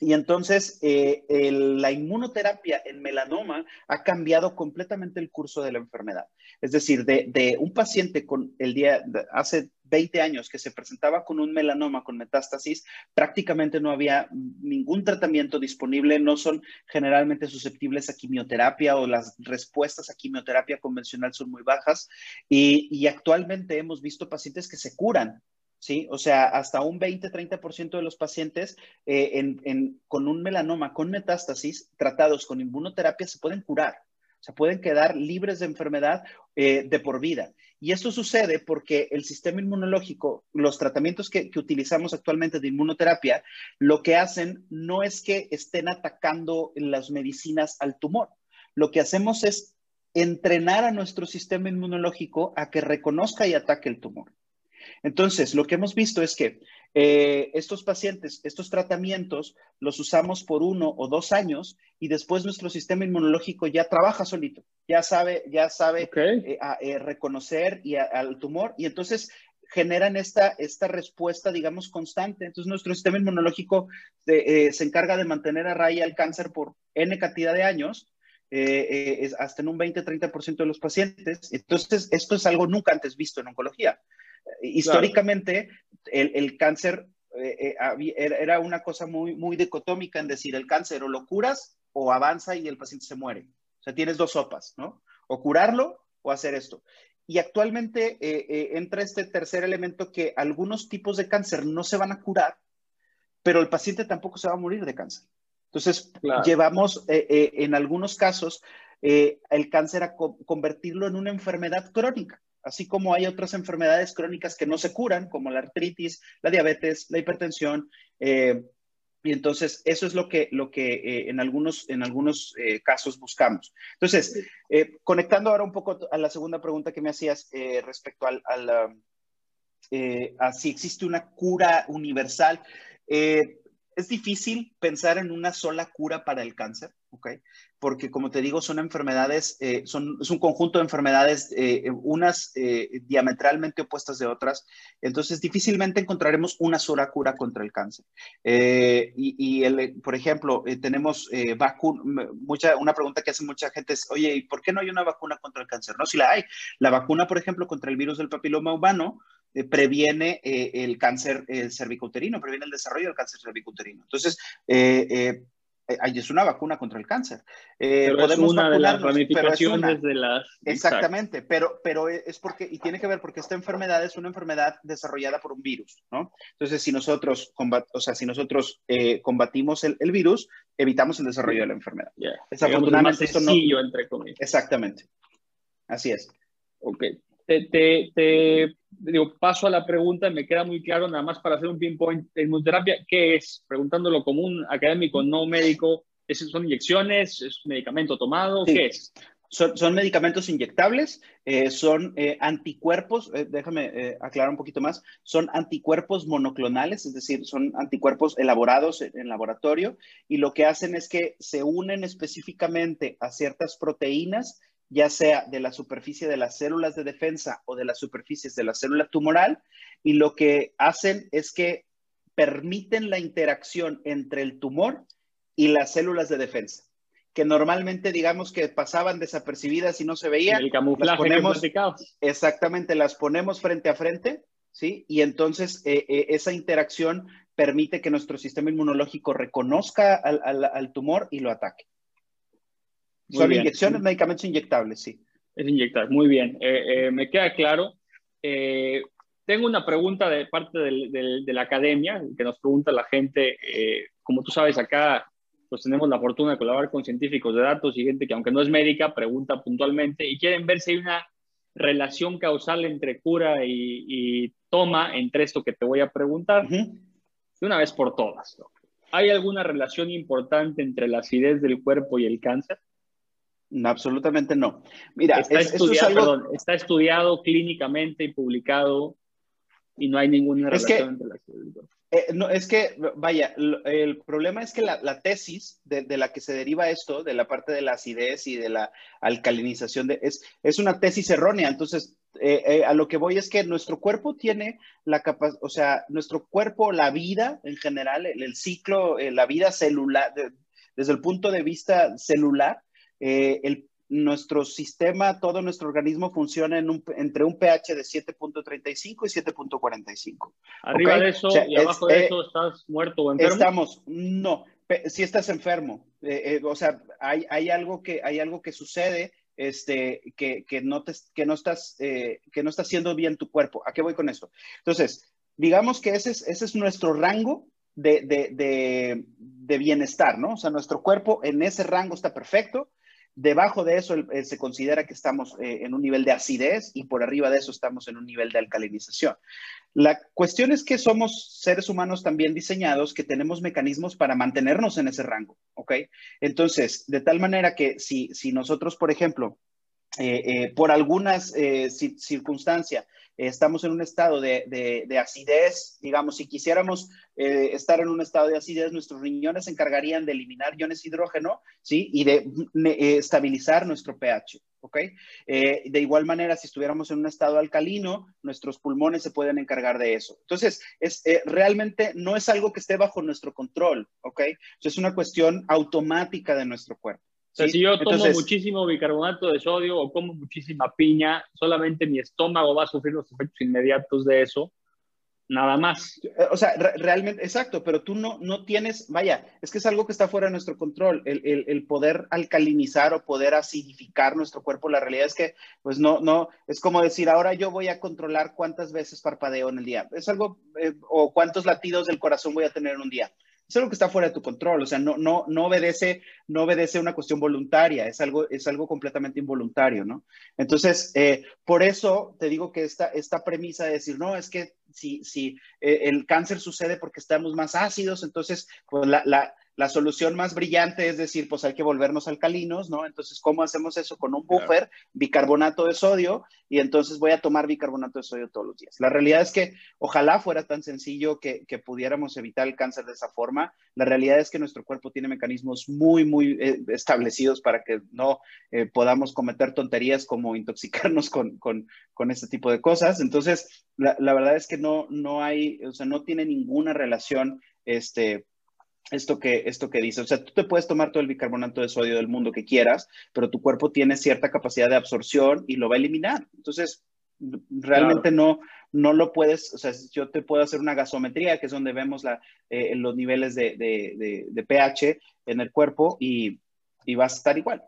Y entonces eh, la inmunoterapia en melanoma ha cambiado completamente el curso de la enfermedad. Es decir, de, un paciente con el día, hace 20 años que se presentaba con un melanoma con metástasis, prácticamente no había ningún tratamiento disponible, no son generalmente susceptibles a quimioterapia o las respuestas a quimioterapia convencional son muy bajas. Y actualmente hemos visto pacientes que se curan ¿sí? O sea, hasta un 20-30% de los pacientes eh, con un melanoma, con metástasis, tratados con inmunoterapia, se pueden curar. O sea, pueden quedar libres de enfermedad eh, de por vida. Y esto sucede porque el sistema inmunológico, los tratamientos que, que, utilizamos actualmente de inmunoterapia, lo que hacen no es que estén atacando las medicinas al tumor. Lo que hacemos es entrenar a nuestro sistema inmunológico a que reconozca y ataque el tumor. Entonces, lo que hemos visto es que eh, estos pacientes, estos tratamientos, los usamos por uno o dos años y después nuestro sistema inmunológico ya trabaja solito, ya sabe, ya sabe eh, eh, reconocer y al tumor y entonces generan esta, esta respuesta, digamos, constante. Entonces, nuestro sistema inmunológico se encarga de mantener a raya el cáncer por N cantidad de años es hasta en un 20-30% de los pacientes. Entonces, esto es algo nunca antes visto en oncología. Históricamente, el, cáncer eh, eh, era una cosa muy, muy dicotómica en decir, el cáncer o lo curas o avanza y el paciente se muere. O sea, tienes dos sopas, ¿no? O curarlo o hacer esto. Y actualmente eh, entra este tercer elemento que algunos tipos de cáncer no se van a curar, pero el paciente tampoco se va a morir de cáncer. Entonces, llevamos en algunos casos el cáncer a convertirlo en una enfermedad crónica así como hay otras enfermedades crónicas que no se curan, como la artritis, la diabetes, la hipertensión. Eh, y entonces eso es lo que, lo que eh, en algunos, en algunos eh, casos buscamos. Entonces, conectando ahora un poco a la segunda pregunta que me hacías respecto al, a si existe una cura universal es difícil pensar en una sola cura para el cáncer, ¿ok? Porque como te digo, son enfermedades, eh, son, es un conjunto de enfermedades, eh, unas eh, diametralmente opuestas de otras, entonces difícilmente encontraremos una sola cura contra el cáncer. y, el, por ejemplo, tenemos vacuna, mucha, una pregunta que hace mucha gente es, oye, ¿y por qué no hay una vacuna contra el cáncer? No, si la hay. La vacuna, por ejemplo, contra el virus del papiloma humano, eh, previene eh, el cáncer cervicouterino, previene el desarrollo del cáncer cervicouterino. Entonces, eh, es una vacuna contra el cáncer. pero es una de las ramificaciones de las... Exactamente, pero, pero es porque, y tiene que ver porque esta enfermedad es una enfermedad desarrollada por un virus, ¿no? Entonces, si nosotros, o sea, si nosotros combatimos el, virus, evitamos el desarrollo de la enfermedad. Desafortunadamente, esto no... entre comillas. Exactamente. Así es. Ok. te, te digo, paso a la pregunta, me queda muy claro, nada más para hacer un pinpoint, inmunoterapia, ¿qué es? Preguntándolo como un académico no médico, ¿son inyecciones? ¿Es un medicamento tomado? ¿Qué es? Son, medicamentos inyectables, eh, son eh, anticuerpos, eh, déjame aclarar un poquito más, son anticuerpos monoclonales, es decir, son anticuerpos elaborados en, laboratorio y lo que hacen es que se unen específicamente a ciertas proteínas ya sea de la superficie de las células de defensa o de las superficies de la célula tumoral, y lo que hacen es que permiten la interacción entre el tumor y las células de defensa, que normalmente digamos que pasaban desapercibidas y no se veían. El camuflaje ponemos, exactamente, las ponemos frente a frente, ¿sí? Y entonces eh, eh, esa interacción permite que nuestro sistema inmunológico reconozca al tumor y lo ataque. Son inyecciones, medicamentos inyectables, sí. Es inyectable, muy bien. Eh, eh, me queda claro. Eh, tengo una pregunta de parte de la academia que nos pregunta la gente. como tú sabes, acá pues tenemos la fortuna de colaborar con científicos de datos y gente que aunque no es médica, pregunta puntualmente y quieren ver si hay una relación causal entre cura y, toma entre esto que te voy a preguntar. De una vez por todas. ¿Hay alguna relación importante entre la acidez del cuerpo y el cáncer? Absolutamente no. Mira, está, estudiado, está estudiado clínicamente y publicado y no hay ninguna relación entre las eh, no, es que, vaya, el problema es que la, tesis de, la que se deriva esto, de la parte de la acidez y de la alcalinización, de, es, es una tesis errónea. Entonces, eh, eh, a lo que voy es que nuestro cuerpo tiene la capacidad, o sea, nuestro cuerpo, la vida en general, el, ciclo, la vida celular, desde el punto de vista celular, eh, el, nuestro sistema, todo nuestro organismo funciona en un, entre un pH de 7.35 y 7.45. Arriba de eso y abajo de eso estás muerto o enfermo. Estamos, no, si estás enfermo. Eh, eh, o sea, hay, hay, algo que, hay algo que sucede este, que, que, no te, que, no estás, que no está haciendo bien tu cuerpo. ¿A qué voy con esto? Entonces, digamos que ese es, ese es nuestro rango de, de, de, de, bienestar, ¿no? O sea, nuestro cuerpo en ese rango está perfecto Debajo de eso eh, se considera que estamos eh, en un nivel de acidez y por arriba de eso estamos en un nivel de alcalinización. La cuestión es que somos seres humanos también diseñados que tenemos mecanismos para mantenernos en ese rango, ¿ok? Entonces, de tal manera que si, si nosotros, por ejemplo, por algunas circunstancias estamos en un estado de, acidez, digamos, si quisiéramos eh, estar en un estado de acidez, nuestros riñones se encargarían de eliminar iones hidrógeno, ¿sí? Y de eh, estabilizar nuestro pH, ¿ok? Eh, de igual manera, si estuviéramos en un estado alcalino, nuestros pulmones se pueden encargar de eso. Entonces, es, realmente no es algo que esté bajo nuestro control, ¿ok? es una cuestión automática de nuestro cuerpo. O sea, si yo tomo muchísimo bicarbonato de sodio o como muchísima piña, solamente mi estómago va a sufrir los efectos inmediatos de eso, nada más. Eh, o sea, realmente, exacto, pero tú no, no tienes, vaya, es que es algo que está fuera de nuestro control, el, el, el, poder alcalinizar o poder acidificar nuestro cuerpo. La realidad es que, pues no, no, es como decir, ahora yo voy a controlar cuántas veces parpadeo en el día. Es algo, eh, o cuántos latidos del corazón voy a tener en un día es algo que está fuera de tu control, o sea, no, no, no, obedece, no obedece una cuestión voluntaria, es algo, es algo completamente involuntario, ¿no? Entonces, eh, por eso te digo que esta, esta premisa de decir, no, es que si, si eh, el cáncer sucede porque estamos más ácidos, entonces, pues la, la, la solución más brillante es decir, pues hay que volvernos alcalinos, ¿no? Entonces, ¿cómo hacemos eso? Con un buffer, bicarbonato de sodio, y entonces voy a tomar bicarbonato de sodio todos los días. La realidad es que ojalá fuera tan sencillo que, pudiéramos evitar el cáncer de esa forma. La realidad es que nuestro cuerpo tiene mecanismos muy, muy eh, establecidos para que no eh, podamos cometer tonterías como intoxicarnos con, con, con, este tipo de cosas. Entonces, la, la verdad es que no, no hay, o sea, no tiene ninguna relación este, esto que, esto que dice. O sea, tú te puedes tomar todo el bicarbonato de sodio del mundo que quieras, pero tu cuerpo tiene cierta capacidad de absorción y lo va a eliminar. Entonces, realmente no, no lo puedes, o sea, yo te puedo hacer una gasometría, que es donde vemos la, eh, los niveles de, de, de, pH en el cuerpo y, y vas a estar igual.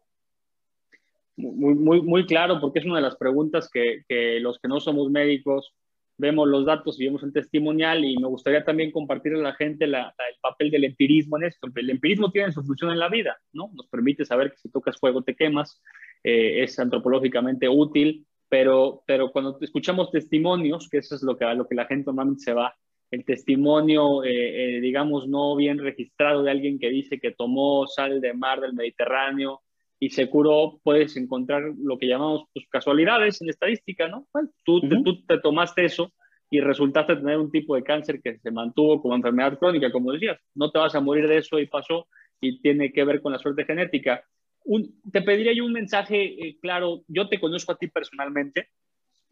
Muy, muy, muy claro, porque es una de las preguntas que, que los que no somos médicos vemos los datos y vemos el testimonial y me gustaría también compartir a la gente el papel del empirismo en esto. El empirismo tiene su función en la vida, ¿no? Nos permite saber que si tocas fuego te quemas, eh, es antropológicamente útil, pero, pero cuando escuchamos testimonios, que eso es lo que, a lo que la gente normalmente se va, el testimonio, eh, eh, digamos, no bien registrado de alguien que dice que tomó sal de mar del Mediterráneo, y se curó, puedes encontrar lo que llamamos pues, casualidades en estadística, ¿no? tú, te, tú, te, tomaste eso y resultaste tener un tipo de cáncer que se mantuvo como enfermedad crónica, como decías. No te vas a morir de eso y pasó y tiene que ver con la suerte genética. Un, te pediría yo un mensaje eh, claro. Yo te conozco a ti personalmente,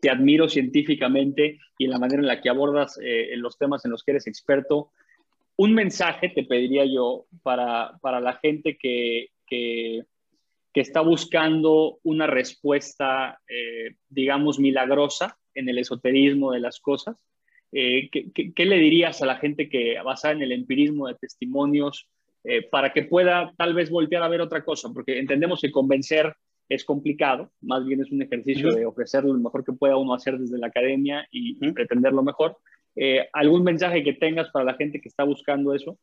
te admiro científicamente y en la manera en la que abordas eh, los temas en los que eres experto. Un mensaje te pediría yo para, para la gente que, que que está buscando una respuesta, eh, digamos, milagrosa en el esoterismo de las cosas. Eh, ¿qué, le dirías a la gente que basada en el empirismo de testimonios eh, para que pueda tal vez voltear a ver otra cosa? Porque entendemos que convencer es complicado, más bien es un ejercicio de ofrecer lo mejor que pueda uno hacer desde la academia y, pretender lo mejor. ¿Algún mensaje que tengas para la gente que está buscando eso?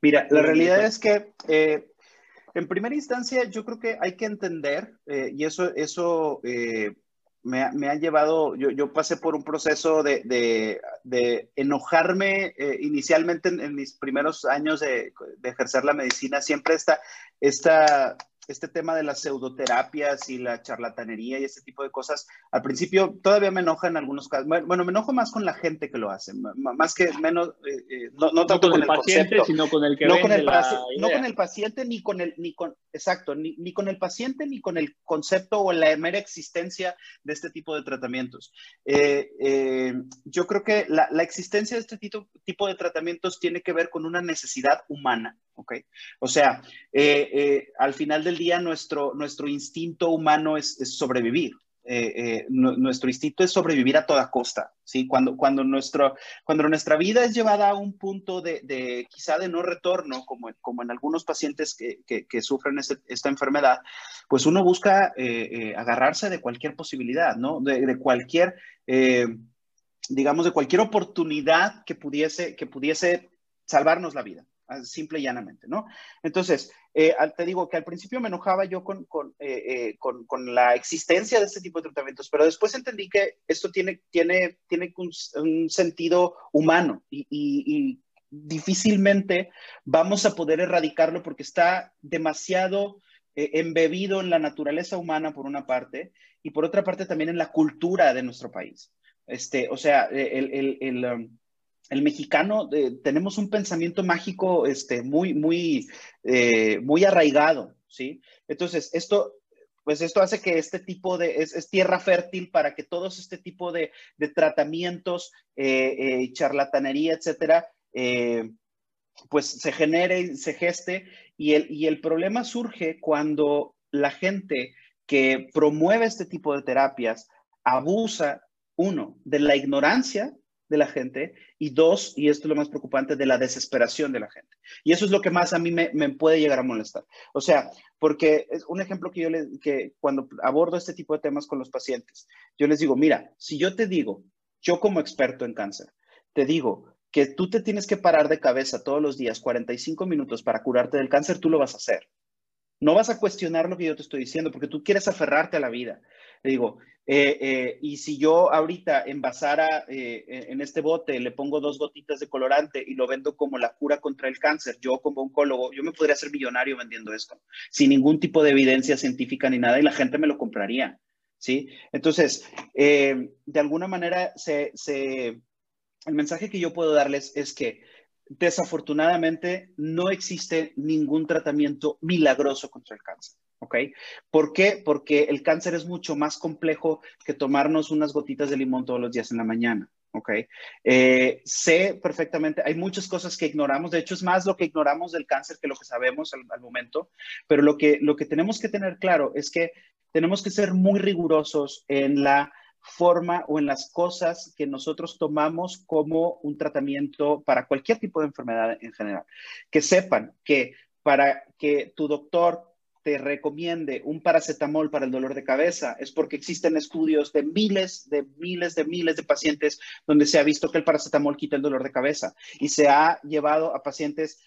Mira, la realidad es que en primera instancia, yo creo que hay que entender, eh, y eso, eso eh, me, ha llevado, yo, pasé por un proceso de, enojarme eh, inicialmente en, mis primeros años de, ejercer la medicina, siempre esta, esta este tema de las pseudoterapias y la charlatanería y ese tipo de cosas, al principio todavía me enoja en algunos casos. Bueno, me enojo más con la gente que lo hace, más que menos, eh, eh, no, no, tanto con, el, paciente, sino con el que no con el, no con el paciente ni con el, ni con, exacto, ni, ni, con el paciente ni con el concepto o la mera existencia de este tipo de tratamientos. Eh, yo creo que la, la existencia de este tipo, tipo de tratamientos tiene que ver con una necesidad humana, ¿ok? O sea, al final del día nuestro, nuestro instinto humano es, sobrevivir. Eh, eh, nuestro instinto es sobrevivir a toda costa, ¿sí? Cuando, cuando, nuestro, cuando nuestra vida es llevada a un punto de, quizá de no retorno, como, como en algunos pacientes que, que, sufren este, esta enfermedad, pues uno busca eh, agarrarse de cualquier posibilidad, ¿no? De, de cualquier, digamos, de cualquier oportunidad que pudiese, que pudiese salvarnos la vida simple y llanamente, ¿no? Entonces, eh, te digo que al principio me enojaba yo con, eh, eh, con, con, la existencia de este tipo de tratamientos, pero después entendí que esto tiene, tiene, tiene un, sentido humano y, difícilmente vamos a poder erradicarlo porque está demasiado embebido en la naturaleza humana por una parte y por otra parte también en la cultura de nuestro país. Este, o sea, el, el, um, mexicano eh, tenemos un pensamiento mágico este, muy, muy, eh, muy arraigado, ¿sí? Entonces, esto, pues esto hace que este tipo de, es, tierra fértil para que todos este tipo de, de tratamientos, charlatanería, etcétera, pues se genere y se geste. Y el, y el problema surge cuando la gente que promueve este tipo de terapias abusa, uno, de la ignorancia de la gente y dos, y esto es lo más preocupante, de la desesperación de la gente. Y eso es lo que más a mí me, puede llegar a molestar. O sea, porque es un ejemplo que yo le, que cuando abordo este tipo de temas con los pacientes, yo les digo, mira, si yo te digo, yo como experto en cáncer, te digo que tú te tienes que parar de cabeza todos los días 45 minutos para curarte del cáncer, tú lo vas a hacer. No vas a cuestionar lo que yo te estoy diciendo porque tú quieres aferrarte a la vida. Le digo, eh, eh, y si yo ahorita envasara eh, en este bote, le pongo dos gotitas de colorante y lo vendo como la cura contra el cáncer, yo como oncólogo, yo me podría hacer millonario vendiendo esto, sin ningún tipo de evidencia científica ni nada, y la gente me lo compraría. ¿Sí? Entonces, de alguna manera se, el mensaje que yo puedo darles es que desafortunadamente no existe ningún tratamiento milagroso contra el cáncer. ¿Ok? ¿Por qué? Porque el cáncer es mucho más complejo que tomarnos unas gotitas de limón todos los días en la mañana. ¿ok? Eh, sé perfectamente, hay muchas cosas que ignoramos, de hecho es más lo que ignoramos del cáncer que lo que sabemos al, al, momento, pero lo que, lo que tenemos que tener claro es que tenemos que ser muy rigurosos en la forma o en las cosas que nosotros tomamos como un tratamiento para cualquier tipo de enfermedad en general. Que sepan que para que tu doctor te recomiende un paracetamol para el dolor de cabeza es porque existen estudios de miles, de miles, de miles de pacientes donde se ha visto que el paracetamol quita el dolor de cabeza y se ha llevado a pacientes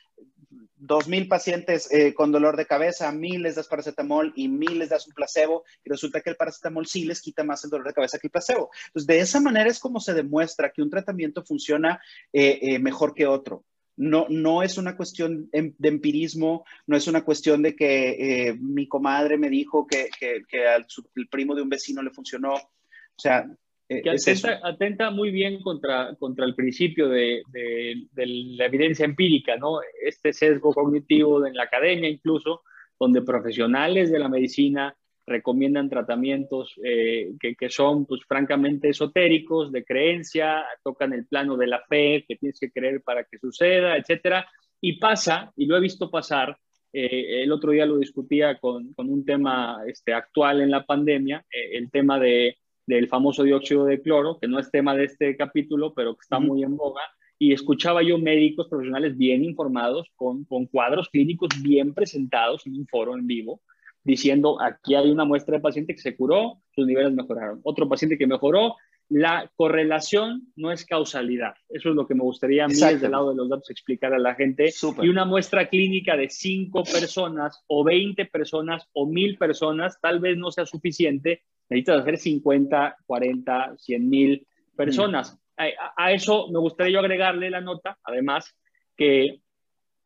dos mil pacientes eh, con dolor de cabeza, mil les das paracetamol y mil les das un placebo, y resulta que el paracetamol sí les quita más el dolor de cabeza que el placebo. Entonces, de esa manera es como se demuestra que un tratamiento funciona eh, eh, mejor que otro. No, no es una cuestión em, de empirismo, no es una cuestión de que mi comadre me dijo que, que, al el primo de un vecino le funcionó. O sea, eh, que atenta, muy bien contra, contra el principio de, de, la evidencia empírica, ¿no? Este sesgo cognitivo en la academia incluso, donde profesionales de la medicina recomiendan tratamientos eh, que, que, son, pues, francamente esotéricos, de creencia, tocan el plano de la fe, que tienes que creer para que suceda, etcétera. Y pasa, y lo he visto pasar, eh, el otro día lo discutía con, con un tema este, actual en la pandemia, el tema de del famoso dióxido de cloro, que no es tema de este capítulo, pero que está muy en boga, y escuchaba yo médicos profesionales bien informados, con, con cuadros clínicos bien presentados en un foro en vivo, diciendo, aquí hay una muestra de paciente que se curó, sus niveles mejoraron. Otro paciente que mejoró, la correlación no es causalidad. Eso es lo que me gustaría a mí desde el lado de los datos explicar a la gente. Y una muestra clínica de 5 personas o 20 personas o 1000 personas tal vez no sea suficiente. Necesitas hacer 50, 40, 100 mil personas. A, eso me gustaría yo agregarle la nota, además, que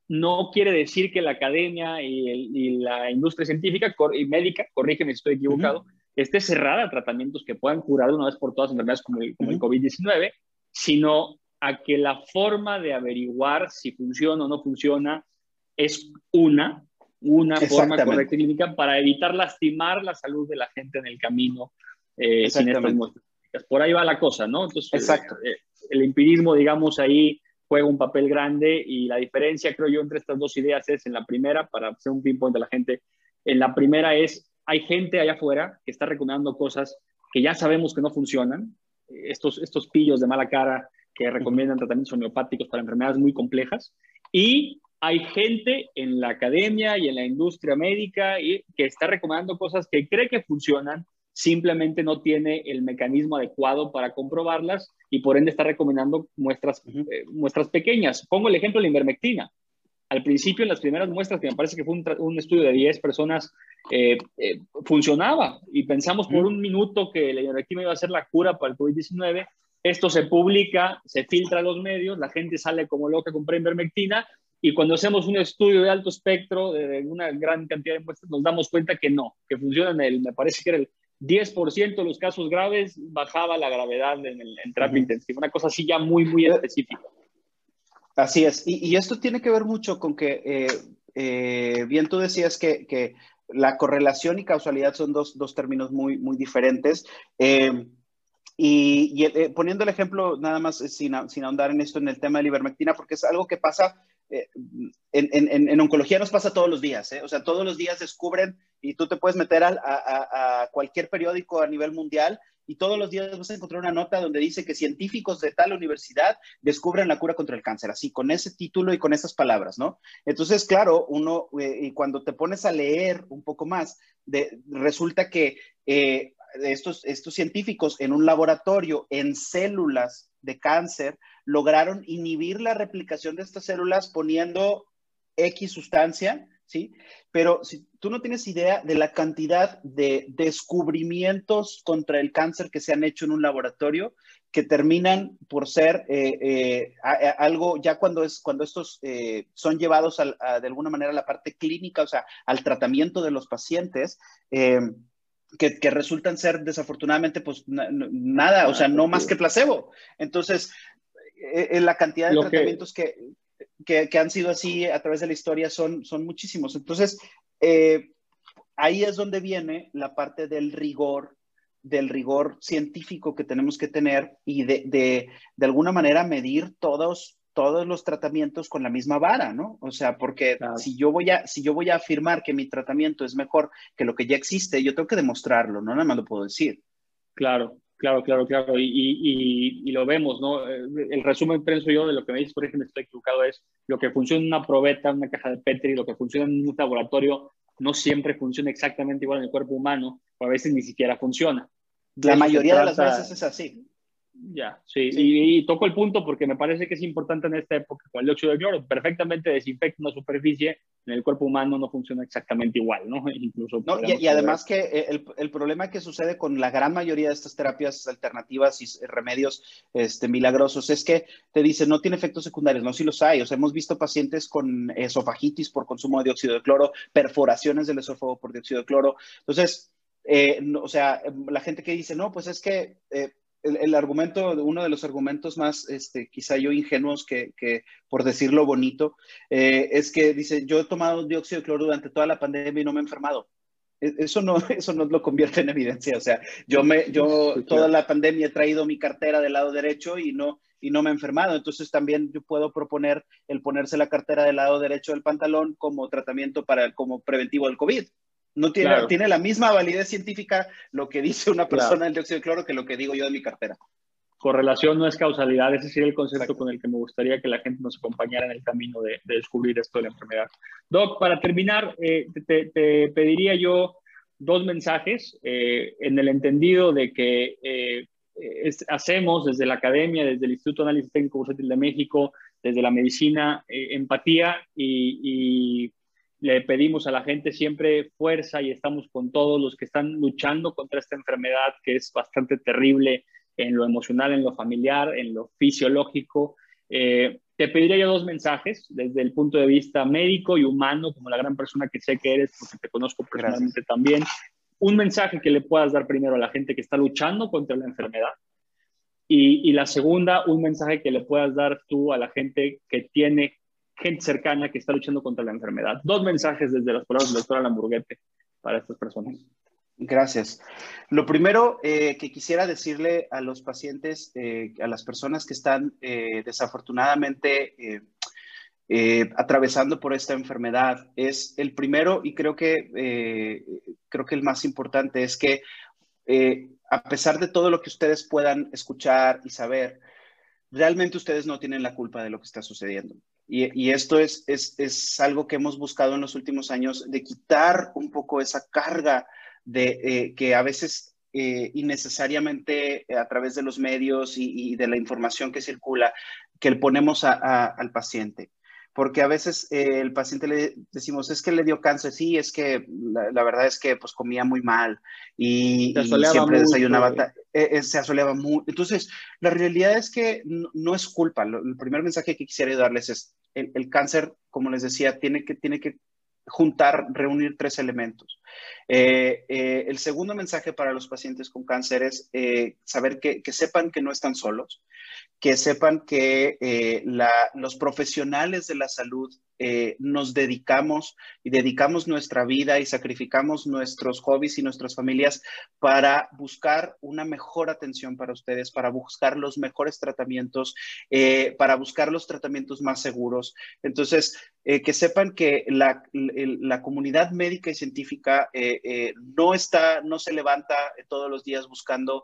no quiere decir que la academia y, la industria científica y médica, corrígeme si estoy equivocado, esté cerrada a tratamientos que puedan curar de una vez por todas enfermedades como el, como el COVID-19, sino a que la forma de averiguar si funciona o no funciona es una, una forma correcta y clínica para evitar lastimar la salud de la gente en el camino eh, sin estas muestras. Por ahí va la cosa, ¿no? Entonces, Exacto. Eh, el empirismo, digamos, ahí juega un papel grande y la diferencia, creo yo, entre estas dos ideas es, en la primera, para hacer un pinpoint de la gente, en la primera es hay gente allá afuera que está recomendando cosas que ya sabemos que no funcionan, estos, estos pillos de mala cara que recomiendan tratamientos homeopáticos para enfermedades muy complejas, y hay gente en la academia y en la industria médica y, que está recomendando cosas que cree que funcionan, simplemente no tiene el mecanismo adecuado para comprobarlas y por ende está recomendando muestras, eh, muestras pequeñas. Pongo el ejemplo de la invermectina al principio, en las primeras muestras, que me parece que fue un, estudio de 10 personas, eh, eh, funcionaba y pensamos por un minuto que la ivermectina iba a ser la cura para el COVID-19. Esto se publica, se filtra a los medios, la gente sale como loca a comprar ivermectina Y cuando hacemos un estudio de alto espectro, de una gran cantidad de muestras, nos damos cuenta que no, que funciona en el, me parece que era el 10% de los casos graves, bajaba la gravedad en el en terapia intensiva. Una cosa así ya muy, muy eh, específica. Así es. Y, esto tiene que ver mucho con que, eh, eh, bien tú decías que, la correlación y causalidad son dos, términos muy, diferentes. y, poniendo el ejemplo, nada más sin, sin ahondar en esto, en el tema de la ivermectina, porque es algo que pasa eh, en, oncología nos pasa todos los días, ¿eh? o sea, todos los días descubren y tú te puedes meter a, cualquier periódico a nivel mundial y todos los días vas a encontrar una nota donde dice que científicos de tal universidad descubren la cura contra el cáncer, así, con ese título y con esas palabras, ¿no? Entonces, claro, uno, eh, cuando te pones a leer un poco más, de, resulta que estos, estos científicos en un laboratorio, en células de cáncer, lograron inhibir la replicación de estas células poniendo X sustancia, ¿sí? Pero si tú no tienes idea de la cantidad de descubrimientos contra el cáncer que se han hecho en un laboratorio, que terminan por ser eh, eh, algo, ya cuando, es, cuando estos eh, son llevados de alguna manera a la parte clínica, o sea, al tratamiento de los pacientes, que, que, resultan ser desafortunadamente, pues nada, o sea, no más que placebo. Entonces, en eh, la cantidad de tratamientos que, que, han sido así a través de la historia son, son muchísimos. Entonces, eh, ahí es donde viene la parte del rigor, del rigor científico que tenemos que tener y de, de, de alguna manera medir todos, todos los tratamientos con la misma vara, ¿no? O sea, porque si, yo voy a, si yo voy a afirmar que mi tratamiento es mejor que lo que ya existe, yo tengo que demostrarlo, no nada más lo puedo decir. Claro, Claro, claro, claro. Y, y, y, lo vemos, ¿no? Eh, el resumen, pienso yo, de lo que me dices, por ejemplo, estoy equivocado, es lo que funciona en una probeta, una caja de Petri, lo que funciona en un laboratorio, no siempre funciona exactamente igual en el cuerpo humano, o a veces ni siquiera funciona. La mayoría de las veces es así. Ya, sí, Y, toco el punto porque me parece que es importante en esta época con el dióxido de cloro, perfectamente desinfecta una superficie, en el cuerpo humano no funciona exactamente igual, ¿no? Incluso no, y, además que eh, el, el, problema que sucede con la gran mayoría de estas terapias alternativas y remedios este, milagrosos es que te dicen no tiene efectos secundarios, no, sí los hay, o sea, hemos visto pacientes con esofagitis por consumo de dióxido de cloro, perforaciones del esófago por dióxido de cloro, entonces... Eh, o sea, la gente que dice, no, pues es que eh, el, argumento, uno de los argumentos más, este, quizá yo ingenuos que, que por decirlo bonito, eh, es que dice, yo he tomado dióxido de cloro durante toda la pandemia y no me he enfermado. E, eso no, eso no lo convierte en evidencia. O sea, yo, me, yo toda la pandemia he traído mi cartera del lado derecho y no, y no me he enfermado. Entonces también yo puedo proponer el ponerse la cartera del lado derecho del pantalón como tratamiento para, como preventivo del COVID. No tiene, tiene la misma validez científica lo que dice una persona del dióxido de cloro que lo que digo yo de mi cartera. Correlación no es causalidad, ese sería el concepto con el que me gustaría que la gente nos acompañara en el camino de, descubrir esto de la enfermedad. Doc, para terminar, eh, te, pediría yo dos mensajes eh, en el entendido de que eh, hacemos desde la academia, desde el Instituto de Análisis Técnico Bursátil de México, desde la medicina, empatía y le pedimos a la gente siempre fuerza y estamos con todos los que están luchando contra esta enfermedad que es bastante terrible en lo emocional, en lo familiar, en lo fisiológico. Eh, te pediría yo dos mensajes desde el punto de vista médico y humano, como la gran persona que sé que eres, porque te conozco personalmente también. Un mensaje que le puedas dar primero a la gente que está luchando contra la enfermedad. Y, y la segunda, un mensaje que le puedas dar tú a la gente que tiene gente cercana que está luchando contra la enfermedad. Dos mensajes desde las palabras del doctor Alamburguete para estas personas. Gracias. Lo primero eh, que quisiera decirle a los pacientes, eh, a las personas que están eh, desafortunadamente atravesando por esta enfermedad, es el primero y creo que, creo que el más importante es que a pesar de todo lo que ustedes puedan escuchar y saber, realmente ustedes no tienen la culpa de lo que está sucediendo. Y, esto es, es, algo que hemos buscado en los últimos años, de quitar un poco esa carga de eh, que a veces eh, innecesariamente eh, a través de los medios y, de la información que circula, que le ponemos al paciente porque a veces eh, el paciente le decimos, es que le dio cáncer, sí, es que la, verdad es que pues comía muy mal y, siempre desayunaba, eh, eh, se asoleaba mucho. Entonces, la realidad es que no, es culpa. el primer mensaje que quisiera darles es, el, cáncer, como les decía, tiene que, tiene que juntar, reunir tres elementos. Eh, eh, el segundo mensaje para los pacientes con cáncer es eh, saber que, que, sepan que no están solos, que sepan que la, los profesionales de la salud eh, nos dedicamos y dedicamos nuestra vida y sacrificamos nuestros hobbies y nuestras familias para buscar una mejor atención para ustedes, para buscar los mejores tratamientos, eh, para buscar los tratamientos más seguros. Entonces, eh, que sepan que la, la, comunidad médica y científica no está, no se levanta todos los días buscando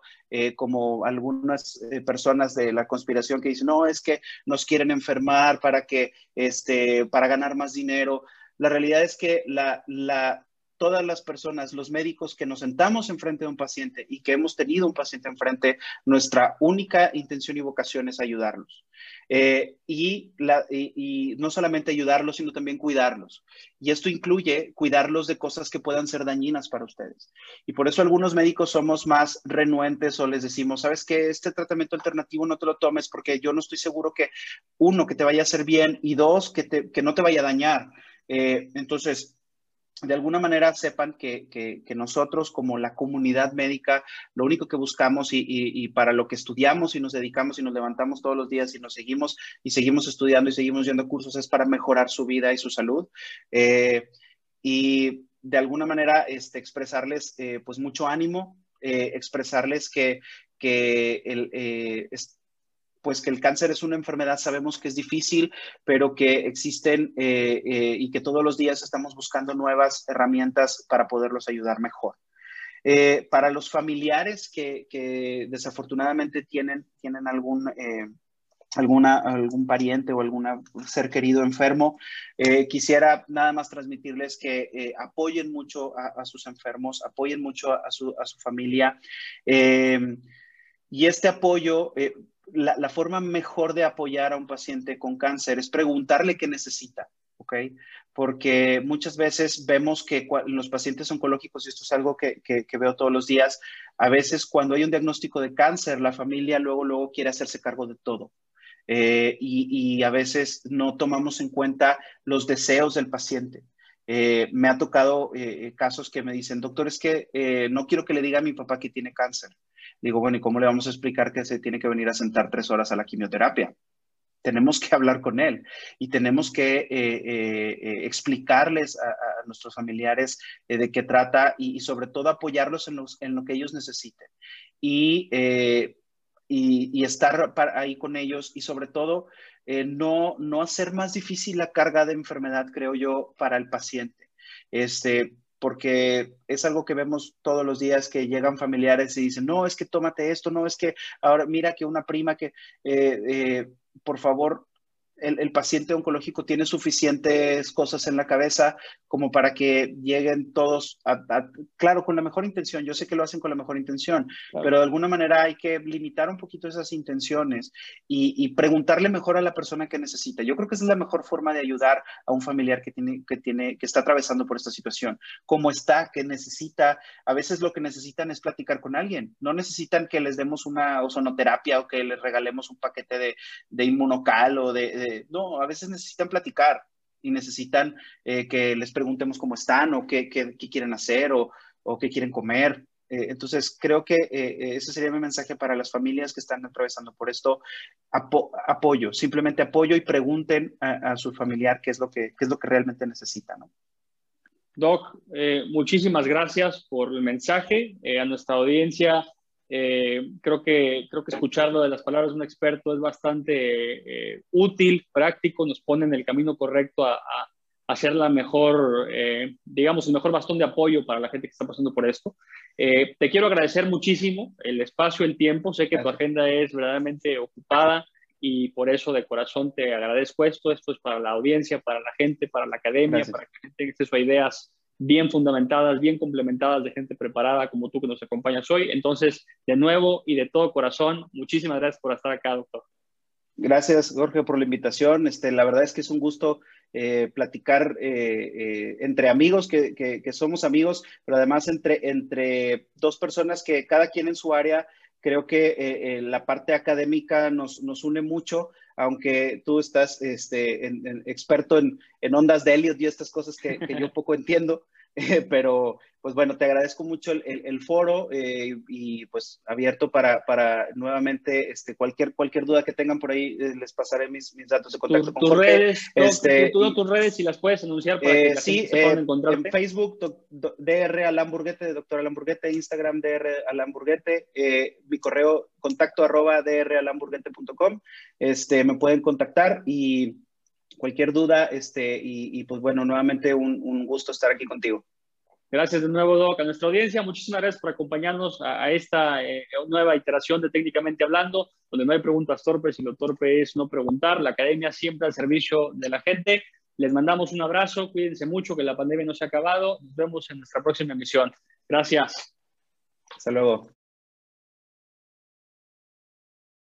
como algunas personas de la conspiración que dicen, no, es que nos quieren enfermar para que, este, para ganar más dinero. La realidad es que la, la, todas las personas, los médicos que nos sentamos enfrente de un paciente y que hemos tenido un paciente enfrente, nuestra única intención y vocación es ayudarlos. Eh, y, no solamente ayudarlos, sino también cuidarlos. Y esto incluye cuidarlos de cosas que puedan ser dañinas para ustedes. Y por eso algunos médicos somos más renuentes o les decimos, sabes que este tratamiento alternativo no te lo tomes porque yo no estoy seguro que, uno, que te vaya a hacer bien y dos, que no te vaya a dañar. Eh, entonces, de alguna manera sepan que, nosotros como la comunidad médica, lo único que buscamos y, para lo que estudiamos y nos dedicamos y nos levantamos todos los días y nos seguimos y seguimos estudiando y seguimos yendo cursos es para mejorar su vida y su salud. Eh, y de alguna manera este, expresarles eh, pues mucho ánimo, eh, expresarles que, que el, pues que el cáncer es una enfermedad, sabemos que es difícil, pero que existen eh, eh, y que todos los días estamos buscando nuevas herramientas para poderlos ayudar mejor. Eh, para los familiares que, desafortunadamente tienen, tienen algún, alguna, algún pariente o algún ser querido enfermo, quisiera nada más transmitirles que apoyen mucho a, sus enfermos, apoyen mucho a su, a su familia. y este apoyo la, forma mejor de apoyar a un paciente con cáncer es preguntarle qué necesita, ¿ok? Porque muchas veces vemos que los pacientes oncológicos, y esto es algo que, veo todos los días, a veces cuando hay un diagnóstico de cáncer, la familia luego, luego quiere hacerse cargo de todo. Eh, y, a veces no tomamos en cuenta los deseos del paciente. Eh, me ha tocado eh, casos que me dicen, doctor, es que no quiero que le diga a mi papá que tiene cáncer. Digo, bueno, ¿y cómo le vamos a explicar que se tiene que venir a sentar tres horas a la quimioterapia? Tenemos que hablar con él y tenemos que eh, eh, eh, explicarles a, nuestros familiares de qué trata y, sobre todo apoyarlos en, en, lo que ellos necesiten. Y, y, estar ahí con ellos y sobre todo no, no hacer más difícil la carga de enfermedad, creo yo, para el paciente. Este, porque es algo que vemos todos los días que llegan familiares y dicen, no, es que tómate esto, no, es que ahora mira que una prima que, eh, eh, por favor, el, paciente oncológico tiene suficientes cosas en la cabeza como para que lleguen todos, a, claro, con la mejor intención. Yo sé que lo hacen con la mejor intención, pero de alguna manera hay que limitar un poquito esas intenciones y, preguntarle mejor a la persona que necesita. Yo creo que esa es la mejor forma de ayudar a un familiar que tiene, que tiene, que está atravesando por esta situación. Cómo está, qué necesita. A veces lo que necesitan es platicar con alguien. No necesitan que les demos una ozonoterapia o que les regalemos un paquete de, de inmunocal o de no, a veces necesitan platicar y necesitan eh, que les preguntemos cómo están o qué, quieren hacer o, qué quieren comer. Eh, entonces, creo que eh, ese sería mi mensaje para las familias que están atravesando por esto. apoyo, simplemente apoyo y pregunten a, su familiar qué es lo que, es lo que realmente necesitan. Doc, muchísimas gracias por el mensaje. a nuestra audiencia, eh, creo, que, creo que escucharlo de las palabras de un experto es bastante eh, útil, práctico, nos pone en el camino correcto a, a hacer la mejor, eh, digamos, el mejor bastón de apoyo para la gente que está pasando por esto. te quiero agradecer muchísimo el espacio, el tiempo. Sé que tu agenda es verdaderamente ocupada y por eso de corazón te agradezco esto. Esto es para la audiencia, para la gente, para la academia, para que la gente tenga acceso a ideas bien fundamentadas, bien complementadas de gente preparada como tú que nos acompañas hoy. Entonces, de nuevo y de todo corazón, muchísimas gracias por estar acá, doctor. Gracias, Jorge, por la invitación. Este, la verdad es que es un gusto eh, platicar eh, eh, entre amigos, que, que, somos amigos, pero además entre, entre dos personas que cada quien en su área Creo que eh, eh, la parte académica nos, nos, une mucho, aunque tú estás este, experto en, en, ondas de Elliot y estas cosas que yo poco entiendo. pero pues bueno, te agradezco mucho el, el, foro eh, y pues abierto para, para nuevamente este, cualquier, cualquier duda que tengan por ahí, eh, les pasaré mis, mis datos de contacto con tus redes, este, tus redes si las puedes anunciar para que eh, sí, en Facebook, DR Alamburguete, de Doctor Alamburguete, Instagram DR Alamburguete, mi correo contacto arroba dralamburguete.com, este, me pueden contactar y cualquier duda, este, y, pues bueno, nuevamente un, gusto estar aquí contigo. Gracias de nuevo, Doc, a nuestra audiencia. Muchísimas gracias por acompañarnos a, esta eh, nueva iteración de Técnicamente Hablando, donde no hay preguntas torpes y lo torpe es no preguntar. La academia siempre al servicio de la gente. Les mandamos un abrazo, cuídense mucho, que la pandemia no se ha acabado. Nos vemos en nuestra próxima emisión. Gracias. Hasta luego.